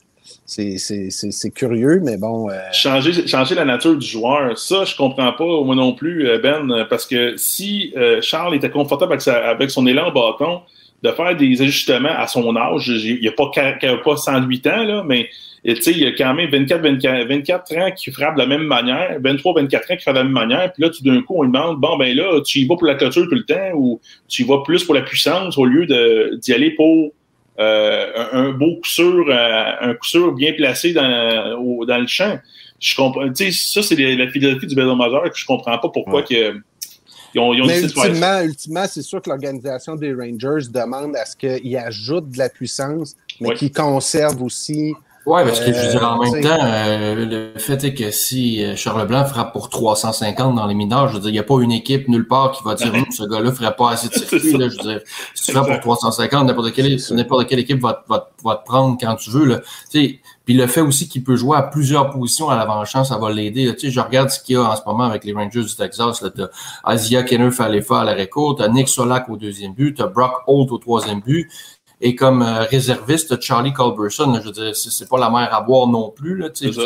C'est curieux, mais bon. Euh, changer, changer la nature du joueur, ça, je comprends pas, moi non plus, euh, Ben, parce que si euh, Charles était confortable avec, avec son élan au bâton, de faire des ajustements à son âge, il n'y a pas, pas 108 ans, là, mais il y a quand même 24, 24, 24 ans qui frappent de la même manière, 23, 24 ans qui frappent de la même manière, puis là, tout d'un coup, on lui demande, bon, ben là, tu y vas pour la clôture tout le temps ou tu y vas plus pour la puissance au lieu d'y aller pour euh, un, beau coup sûr, euh, un coup sûr bien placé dans, au, dans le champ. Je comprends, ça, c'est la philosophie du béton majeur que je comprends pas pourquoi que, ils ont, ils ont Mais ultimement, ultimement c'est sûr que l'organisation des Rangers demande à ce qu'ils ajoutent de la puissance, mais qu'ils conservent aussi Ouais, parce que je veux dire, en Euh, même temps, euh, le fait est que si euh, Charles Blanc frappe pour 350 dans les mineurs, je veux dire, il n'y a pas une équipe nulle part qui va dire Hum, ce gars-là ferait pas assez de circuits. Là, je veux dire, si tu frappes pour 350, n'importe quelle, quelle équipe va, te- va, va te prendre quand tu veux. Là. Tu sais, Puis le fait aussi qu'il peut jouer à plusieurs positions à l'avant-champ, ça va l'aider. là. Tu sais, je regarde ce qu'il y a en ce moment avec les Rangers du Texas. Tu as Asia Kenner Falefa à l'arrêt court, tu as Nick Solak au deuxième but, tu as Brock Holt au troisième but. Et comme euh, réserviste, Charlie Culberson, là, je veux dire, c'est pas la mer à boire non plus. Là, tu sais,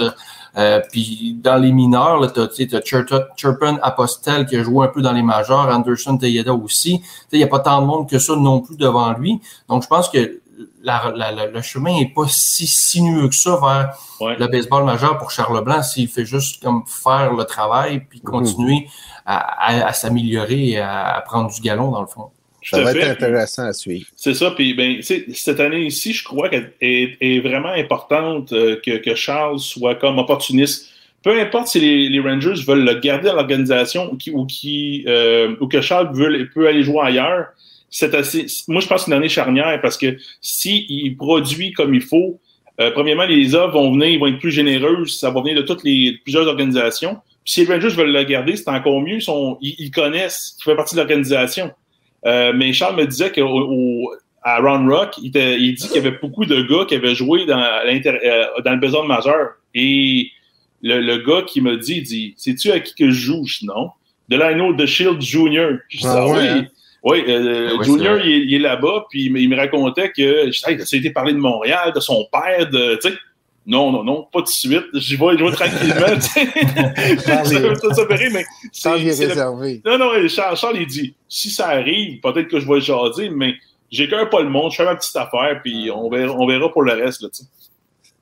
euh, puis dans les mineurs, là, t'as, tu sais, t'as Churton- Churpin Apostel qui a joué un peu dans les majeurs, Anderson Tejeda aussi. Il n'y a pas tant de monde que ça non plus devant lui. Donc je pense que la- la- la- le chemin est pas si sinueux que ça vers Ouais. le baseball majeur pour Charles Blanc s'il fait juste comme faire le travail puis continuer à, à- à s'améliorer et à, à prendre du galon dans le fond. Ça à va fait. être intéressant à suivre. C'est ça. Puis, ben, cette année ici, je crois qu'elle est, est vraiment importante euh, que, que Charles soit comme opportuniste. Peu importe si les, les Rangers veulent le garder dans l'organisation ou, qui, ou, qui, euh, ou que Charles veut, peut aller jouer ailleurs, c'est assez. Moi, je pense que c'est une année charnière parce que s'il produit comme il faut, euh, premièrement, les offres vont venir, ils vont être plus généreuses, ça va venir de toutes les plusieurs organisations. Puis si les Rangers veulent le garder, c'est encore mieux. Ils, sont, ils, ils connaissent, il fait partie de l'organisation. Euh, mais Charles me disait qu'à Round Rock, il, était- il dit qu'il y avait beaucoup de gars qui avaient joué dans, euh, dans le besoin majeur. Et le, le gars qui me dit, il dit Sais-tu à qui que je joue Je dis non. Delano de Shield Jr. Je dis Ah Ah oui. hein? Oui, euh, Ah Junior, il, est- il est là-bas, puis il, me- racontait que ça a été parlé de Montréal, de son père, de. Tu sais, non, non, non, pas de suite. J'y vais, j'y vais tranquillement. ça, rire, mais c'est- Charles est le- réservé. non, non, Charles, Charles, il dit, si ça arrive, peut-être que je vais jaser, mais j'ai qu'un pas le monde, je fais ma petite affaire, puis on verra, on verra pour le reste, là.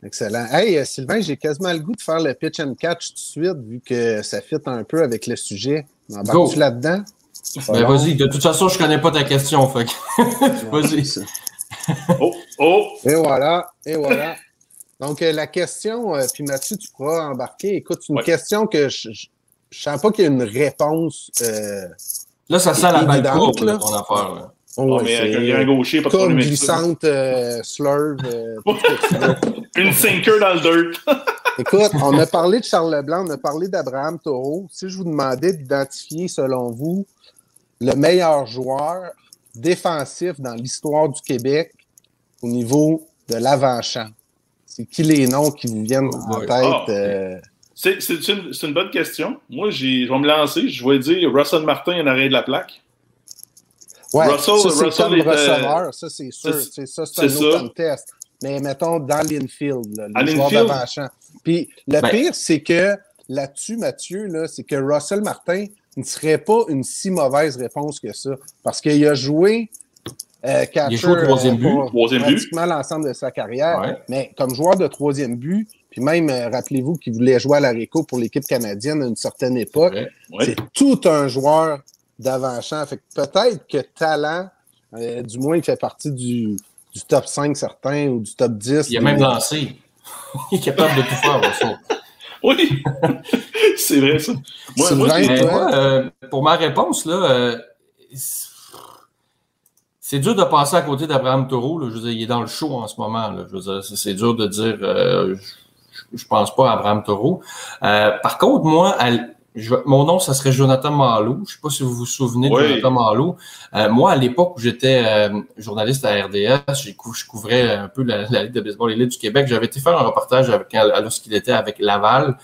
Excellent. Hey, euh, Sylvain, j'ai quasiment le goût de faire le pitch and catch tout de suite, vu que ça fit un peu avec le sujet. Go. Embarques-tu là-dedans? Ben, vas-y, de toute façon, je connais pas ta question. Fait que- vas-y. Oh, oh! Et voilà, et voilà. Donc, euh, la question, euh, puis Mathieu, tu pourras embarquer. Écoute, c'est une Ouais. question que je je sens pas qu'il y a une réponse. Euh, Là, ça sent la balle là, là. ton affaire. Là. Oh, mais avec un grand gaucher, pas de glissante, euh, slurve. euh. Une sinker dans le dirt. Écoute, on a parlé de Charles Leblanc, on a parlé d'Abraham Taureau. Si je vous demandais d'identifier, selon vous, le meilleur joueur défensif dans l'histoire du Québec au niveau de l'avant-champ, c'est qui les noms qui vous viennent Oh en tête? Ah. euh, C'est c'est une, c'est une bonne question. Moi, j'ai- je vais me lancer. Je vais dire Russell Martin en arrêt de la plaque. Ouais, Russell- ça, c'est Russell comme est, euh, receveur, ça, c'est sûr. c'est- C'est ça, c'est un c'est autre ça. contest. Mais mettons, dans l'infield, joueurs l'infield? d'avant-champ. Puis le Ben- pire, c'est que là-dessus, Mathieu, là, c'est que Russell Martin ne serait pas une si mauvaise réponse que ça. Parce qu'il a joué euh, catcher, joué au troisième but. pour Troisième but. pratiquement l'ensemble de sa carrière. Ouais. Mais comme joueur de troisième but, puis même, euh, rappelez-vous qu'il voulait jouer à l'Areco pour l'équipe canadienne à une certaine époque. Ouais. Ouais. C'est tout un joueur d'avant-champ. Fait que peut-être que talent, euh, du moins, il fait partie du, du top 5 certain ou du top 10. Il a même lancé. Il est capable de tout faire, Russell. Oui! c'est vrai, ça. Moi, Mais euh, pour ma réponse, là, euh, c'est- dur de passer à côté d'Abraham Taureau. Là. Je veux dire, il est dans le show en ce moment. Là. Je veux dire, c'est, dur de dire euh, je, je pense pas à Abraham Taureau. Euh, par contre, moi, à je- mon nom, ça serait Jonathan Malo. Je sais pas si vous vous souvenez Oui. de Jonathan Malo. Euh, moi, à l'époque où j'étais euh, journaliste à RDS, cou- je couvrais un peu la, la Ligue de baseball élite du Québec. J'avais été faire un reportage avec, lorsqu'il était avec Laval.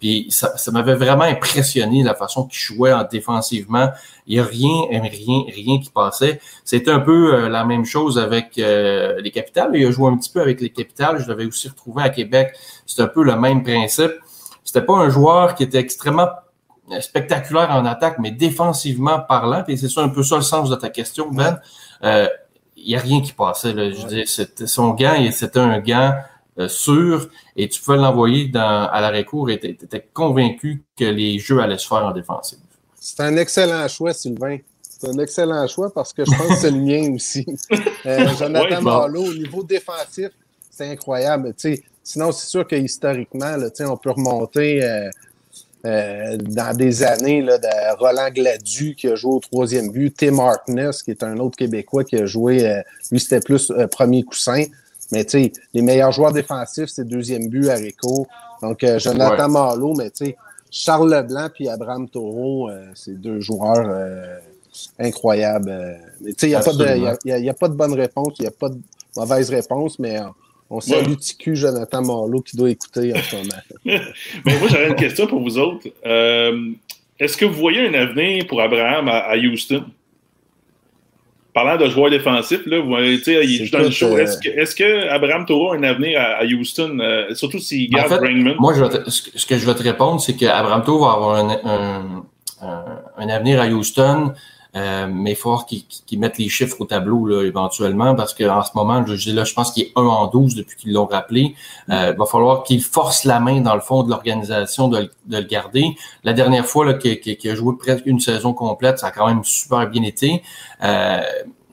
Puis ça, ça m'avait vraiment impressionné la façon qu'il jouait en défensivement. Il n'y a rien, rien, rien qui passait. C'était un peu euh, la même chose avec euh, les capitales. Il a joué un petit peu avec les capitales. Je l'avais aussi retrouvé à Québec. C'était un peu le même principe. C'était pas un joueur qui était extrêmement spectaculaire en attaque, mais défensivement parlant. Et c'est ça un peu ça le sens de ta question, Ben. Euh, il n'y a rien qui passait. Là. Je dire, c'était son gant, c'était un gant sûr et tu pouvais l'envoyer dans, à l'arrêt court et tu étais convaincu que les jeux allaient se faire en défensive. C'est un excellent choix, Sylvain. C'est un excellent choix parce que je pense que c'est le mien aussi. Euh, Jonathan Ouais, bon. Marleau, au niveau défensif, c'est incroyable. Tu sais, sinon, c'est sûr que historiquement, là, on peut remonter euh, euh, dans des années là, de Roland Gladu qui a joué au troisième but, Tim Harkness, qui est un autre Québécois qui a joué, euh, lui, c'était plus euh, premier coussin. Mais tu sais, les meilleurs joueurs défensifs, c'est deuxième but à Rico. Donc, euh, Jonathan Ouais. Marleau, mais tu sais, Charles Leblanc puis Abraham Taureau, euh, c'est deux joueurs euh, incroyables. euh. Mais tu sais, il n'y a, pas de- Absolument. y a- y a- y a pas de bonne réponse, il n'y a pas de mauvaise réponse, mais on salue Ouais. TQ Jonathan Marleau qui doit écouter en ce moment. Mais moi, j'aurais une question pour vous autres. Est-ce que vous voyez un avenir pour Abraham à, à Houston? Parlant de joueurs défensifs, là, vous, tu sais, il joue dans le tout, show. euh, Est-ce que, que Abraham Toro a un avenir à, à Houston, euh, surtout s'il garde En fait? Moi, je vais te- ce que- je vais te répondre, c'est qu'Abraham Tour va avoir un, un- un- un avenir à Houston, euh, mais il faut falloir qu'il qu'il mette les chiffres au tableau là, éventuellement, parce qu'en ce moment, je, là, je pense qu'il est 1 en 12 depuis qu'ils l'ont rappelé. Euh, il va falloir qu'il force la main dans le fond de l'organisation de, le- de le garder. La dernière fois là, qu'il qu'il a joué presque une saison complète, ça a quand même super bien été. Euh,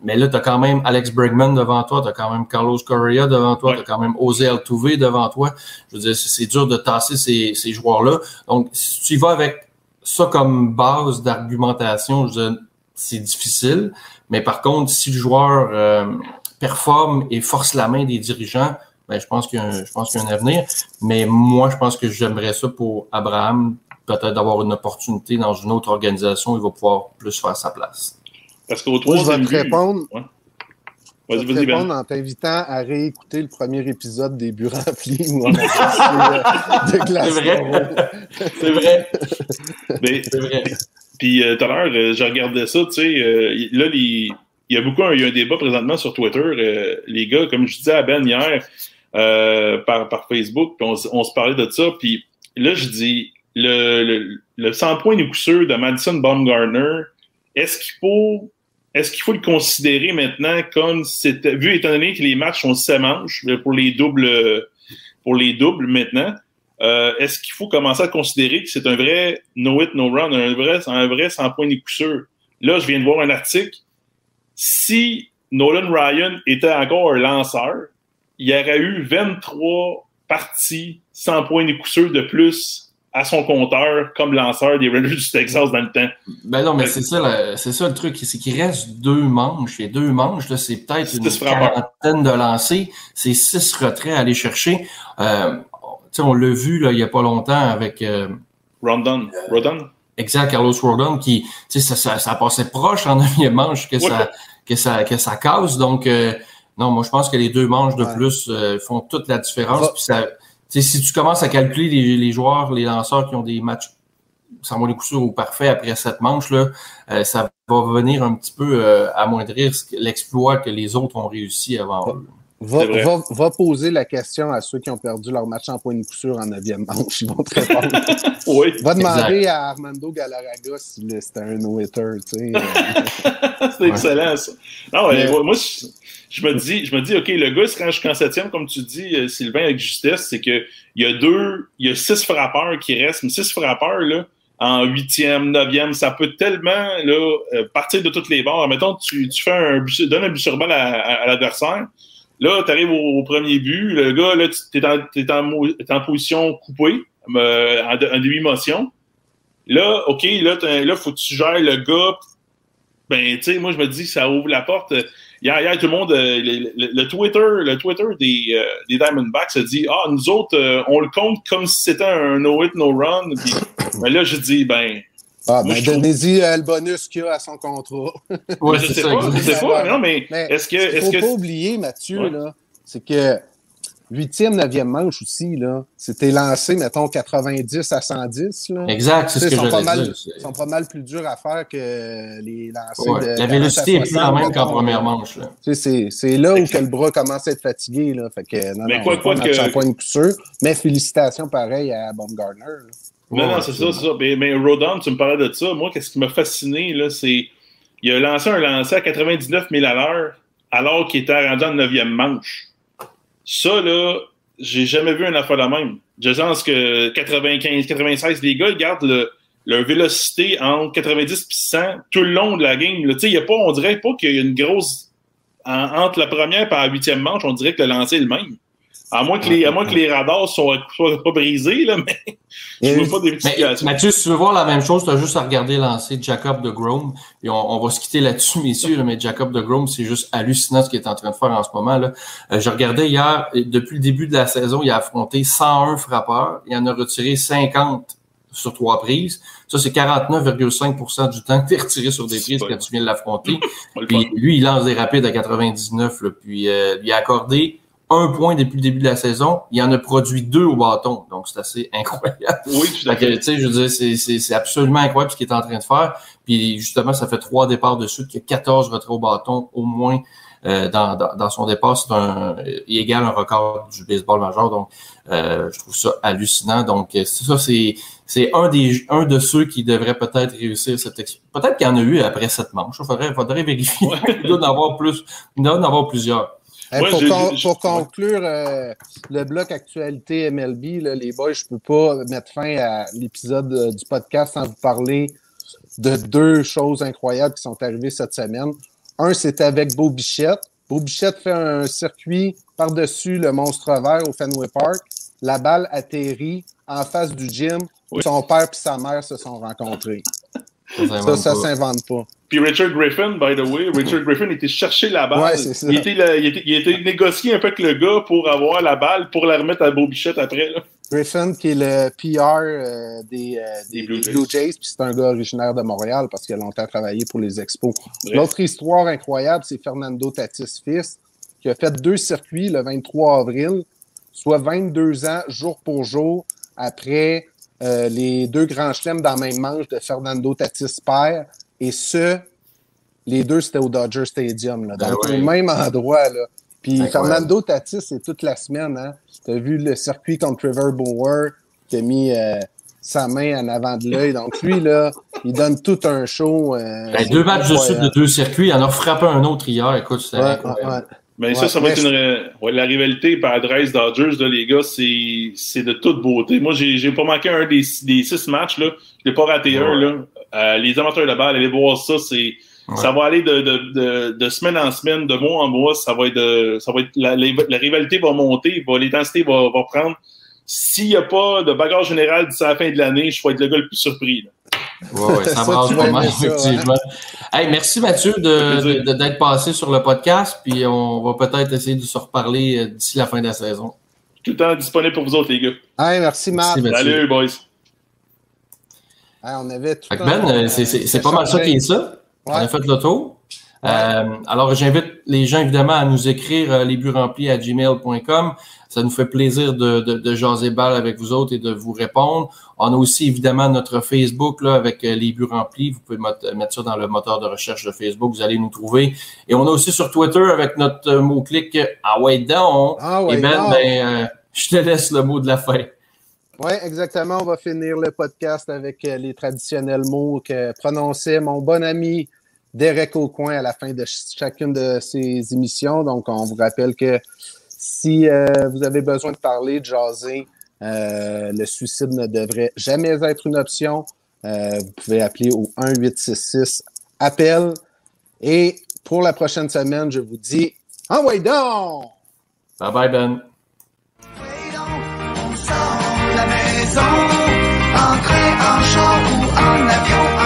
mais là, tu as quand même Alex Bregman devant toi, tu as quand même Carlos Correa devant toi, Ouais. tu as quand même José Altuve devant toi. Je veux dire, c'est c'est dur de tasser ces, ces joueurs-là. Donc, si tu y vas avec ça comme base d'argumentation, je veux dire, c'est difficile. Mais par contre, si le joueur euh, performe et force la main des dirigeants, ben, je pense qu'il y, a un- je pense qu'il y a un avenir. Mais moi, je pense que j'aimerais ça pour Abraham, peut-être d'avoir une opportunité dans une autre organisation, il va pouvoir plus faire sa place. Parce qu'au Moi, je vais te répondre. Je Vas-y, répondre Ben. en t'invitant à réécouter le premier épisode des buts remplis où on a parlé de, de glace. C'est vrai. C'est vrai. Mais- C'est vrai. Puis euh, tout à l'heure, euh, je regardais ça, tu sais, euh, là, il y a beaucoup, il y a un débat présentement sur Twitter. les gars, comme je disais à Ben hier, par, par Facebook, on, on se parlait de ça, puis là, je dis, le, le, le 100 points de coup de Madison Baumgartner, est-ce qu'il faut est-ce qu'il faut le considérer maintenant comme c'était vu étant donné que les matchs sont 7 manches euh, pour les doubles pour les doubles maintenant, euh, est-ce qu'il faut commencer à considérer que c'est un vrai no hit, no run, un vrai, un vrai 100 points de coup sûr? Là, je viens de voir un article. Si Nolan Ryan était encore un lanceur, il y aurait eu 23 parties 100 points de coup sûr de plus à son compteur comme lanceur des Rangers du Texas dans le temps. Ben non, mais c'est ça, la- c'est ça le truc, c'est qu'il reste deux manches. Et deux manches, là, c'est peut-être une quarantaine de lancers. C'est six retraits à aller chercher. Euh, on l'a vu là, il y a pas longtemps avec euh, Rondon. Rodon? exact Carlos Rodon qui, tu sais, ça, ça, ça passait proche en neuvième manche que Ouais. ça que ça que ça casse. Donc euh, non, moi je pense que les deux manches de Ouais. plus euh, font toute la différence. Puis ça, tu sais, si tu commences à calculer les, les joueurs, les lanceurs qui ont des matchs sans moins de coup sûr ou parfait après cette manche là, euh, ça va venir un petit peu euh, amoindrir l'exploit que les autres ont réussi avant eux. Va, poser la question à ceux qui ont perdu leur match en point de coup sûr en 9e manche. Ils vont te répondre. Oui. Va demander à Armando Galarraga si c'était un no-hitter. tu sais. C'est excellent, ça. Non, Mais- moi, je, je me dis, je me dis, OK, le gars, il se range jusqu'en septième, comme tu dis, euh, Sylvain, avec justesse, c'est que il y a deux, il y a six frappeurs qui restent, mais six frappeurs, là, en huitième, neuvième, ça peut tellement, là, euh, partir de toutes les bords. Mettons, tu, tu fais un donnes un but sur balle à, à- à l'adversaire. Là, tu arrives au, premier but. Le gars, là, tu es en, position coupée, euh, en, demi-motion. Là, OK, là, là, faut que tu gères le gars. Ben, tu sais, moi, je me dis ça ouvre la porte. Hier, hier tout le monde, euh, le, Twitter, le Twitter des, euh, des Diamondbacks se dit Ah, nous autres, on le compte comme si c'était un no-hit, no-run. Ben là, je dis, ben, Ah, Moi, ben, je trouve- donnez-y euh, le bonus qu'il y a à son contrat. Ouais, mais je c'est sais ça, pas, je exact. sais pas. Non, mais, Mais est-ce que. Ce qu'il Est-ce faut que pas oublier, Mathieu, Ouais. là, c'est que huitième, neuvième manche aussi, là, c'était lancé, mettons, 90 à 110. Là. Exact, c'est ce que sont pas, mal, dire. sont pas mal plus durs à faire que les lancers Ouais, de La 40 vélocité est plus la 60, même qu'en première manche. Là. Tu sais, c'est, c'est là où que le bras commence à être fatigué. Là. Fait que, non, Mais non, quoi- quoi que- sûr. Mais félicitations pareil à Baumgartner. là. Non, Ouais, non, c'est ça, c'est ça. Mais, mais Rodon, tu me parlais de ça. Moi, qu'est-ce qui m'a fasciné, là, c'est. Il a lancé un lancer à 99 000 à l'heure alors qu'il était rendu en 9e manche. Ça, là, j'ai jamais vu un affaire de même. Je pense que 95, 96, les gars, ils gardent le, leur vélocité entre 90 et 100 tout le long de la game. là. Tu sais, il y a pas, on dirait pas qu'il y a une grosse. en- entre la première et la huitième manche, on dirait que le lancer est le même. À moins que les, à moins que les radars soient, soient pas brisés, là, mais je veux pas des Mais. Mathieu, si tu veux voir la même chose, tu as juste à regarder lancer Jacob de Grom. Et on, on va se quitter là-dessus, messieurs, là, mais Jacob de Grom, c'est juste hallucinant ce qu'il est en train de faire en ce moment. Là. Euh, je regardais hier, depuis le début de la saison, il a affronté 101 frappeurs. Il en a retiré 50 sur trois prises. Ça, c'est 49,5% du temps que tu es retiré sur des prises quand tu viens de l'affronter. Puis lui, il lance des rapides à 99. Là, puis euh, il a accordé un point depuis le début de la saison. Il en a produit deux au bâton. Donc, c'est assez incroyable. Oui, tout à Fait que, je veux dire, c'est- c'est c'est absolument incroyable ce qu'il est en train de faire. Puis justement, ça fait trois départs de suite, qu'il y a 14 retraits au bâton au moins euh, dans, dans, dans son départ. C'est un il égale un record du baseball majeur. Donc, euh, je trouve ça hallucinant. Donc, euh, ça, c'est c'est un des un de ceux qui devrait peut-être réussir cette Peut-être qu'il y en a eu après cette manche. Il faudrait, faudrait vérifier. Il doit en avoir plus. Il doit en avoir plusieurs. Hey, Ouais, pour, con- conclure euh, le bloc actualité MLB, là, les boys, je peux pas mettre fin à l'épisode euh, du podcast sans vous parler de deux choses incroyables qui sont arrivées cette semaine. Un, c'était avec Beau Bichette. Beau Bichette fait un circuit par-dessus le monstre vert au Fenway Park. La balle atterrit en face du gym où Oui. son père et sa mère se sont rencontrés. Ça, ça pas. s'invente pas. Puis Richard Griffin, by the way, Richard Griffin était chercher la balle. Ouais, ça. il, était il, était, il était négocié un peu avec le gars pour avoir la balle, pour la remettre à Bobichette après. Là. Griffin, qui est le PR euh, des, euh, des, Des Blue Jays. Puis c'est un gars originaire de Montréal parce qu'il a longtemps travaillé pour les Expos. L'autre histoire incroyable, c'est Fernando Tatis fils, qui a fait deux circuits le 23 avril, soit 22 ans jour pour jour après euh, les deux grands chelems dans la même manche de Fernando Tatis père. Et ce, les deux, c'était au Dodger Stadium, là, Ben donc ouais. au même endroit. Là. Puis Incroyable. Fernando Tatis, c'est toute la semaine. Hein? Tu as vu le circuit contre Trevor Bauer qui a mis euh, sa main en avant de l'œil. Donc lui, là, il donne tout un show. euh, Ben, deux matchs de suite de deux circuits. Il en a frappé un autre hier. Écoute, c'était Ouais, incroyable. ouais, ouais. Mais Ouais, ça, ça va être une. la rivalité Padres Dodgers, là, les gars, c'est c'est de toute beauté. Moi, j'ai j'ai pas manqué un des, des six matchs. Là. Je l'ai pas raté Ouais. un. Là. Euh, les amateurs de balle, allez voir ça. C'est. Ouais. Ça va aller de, de, de, de semaine en semaine, de mois en mois. Ça va être, ça va être la, la, la rivalité va monter, va, l'intensité va, va prendre. S'il n'y a pas de bagarre générale d'ici à la fin de l'année, je vais être le gars le plus surpris. là. Ouais, ouais, ça brasse pas mal, hein? effectivement. Hey, merci Mathieu de- d'être passé sur le podcast, puis on va peut-être essayer de se reparler euh, d'ici la fin de la saison. Tout le temps disponible pour vous autres, les gars. Hey, merci, Matt. Merci, Mathieu. Salut, boys. On avait tout Ben, c'est- pas mal ça qui est ça. On a fait le tour. Euh, alors, j'invite les gens évidemment à nous écrire euh, les buts remplis à gmail.com. Ça nous fait plaisir de, de, de jaser balle avec vous autres et de vous répondre. On a aussi évidemment notre Facebook là, avec euh, les buts remplis. Vous pouvez mettre ça dans le moteur de recherche de Facebook. Vous allez nous trouver. Et on a aussi sur Twitter avec notre mot-clic Ah ouais donc. Ah ouais, et Ben, ben euh, je te laisse le mot de la fin. Oui, exactement. On va finir le podcast avec euh, les traditionnels mots que prononçait mon bon ami Derek Aucoin à la fin de ch- chacune de ses émissions. Donc, on vous rappelle que si euh, vous avez besoin de parler, de jaser, euh, le suicide ne devrait jamais être une option. Euh, vous pouvez appeler au 1-866 appel. Et pour la prochaine semaine, je vous dis, ouais donc! Bye bye Ben. maison, entrer un char ou un avion.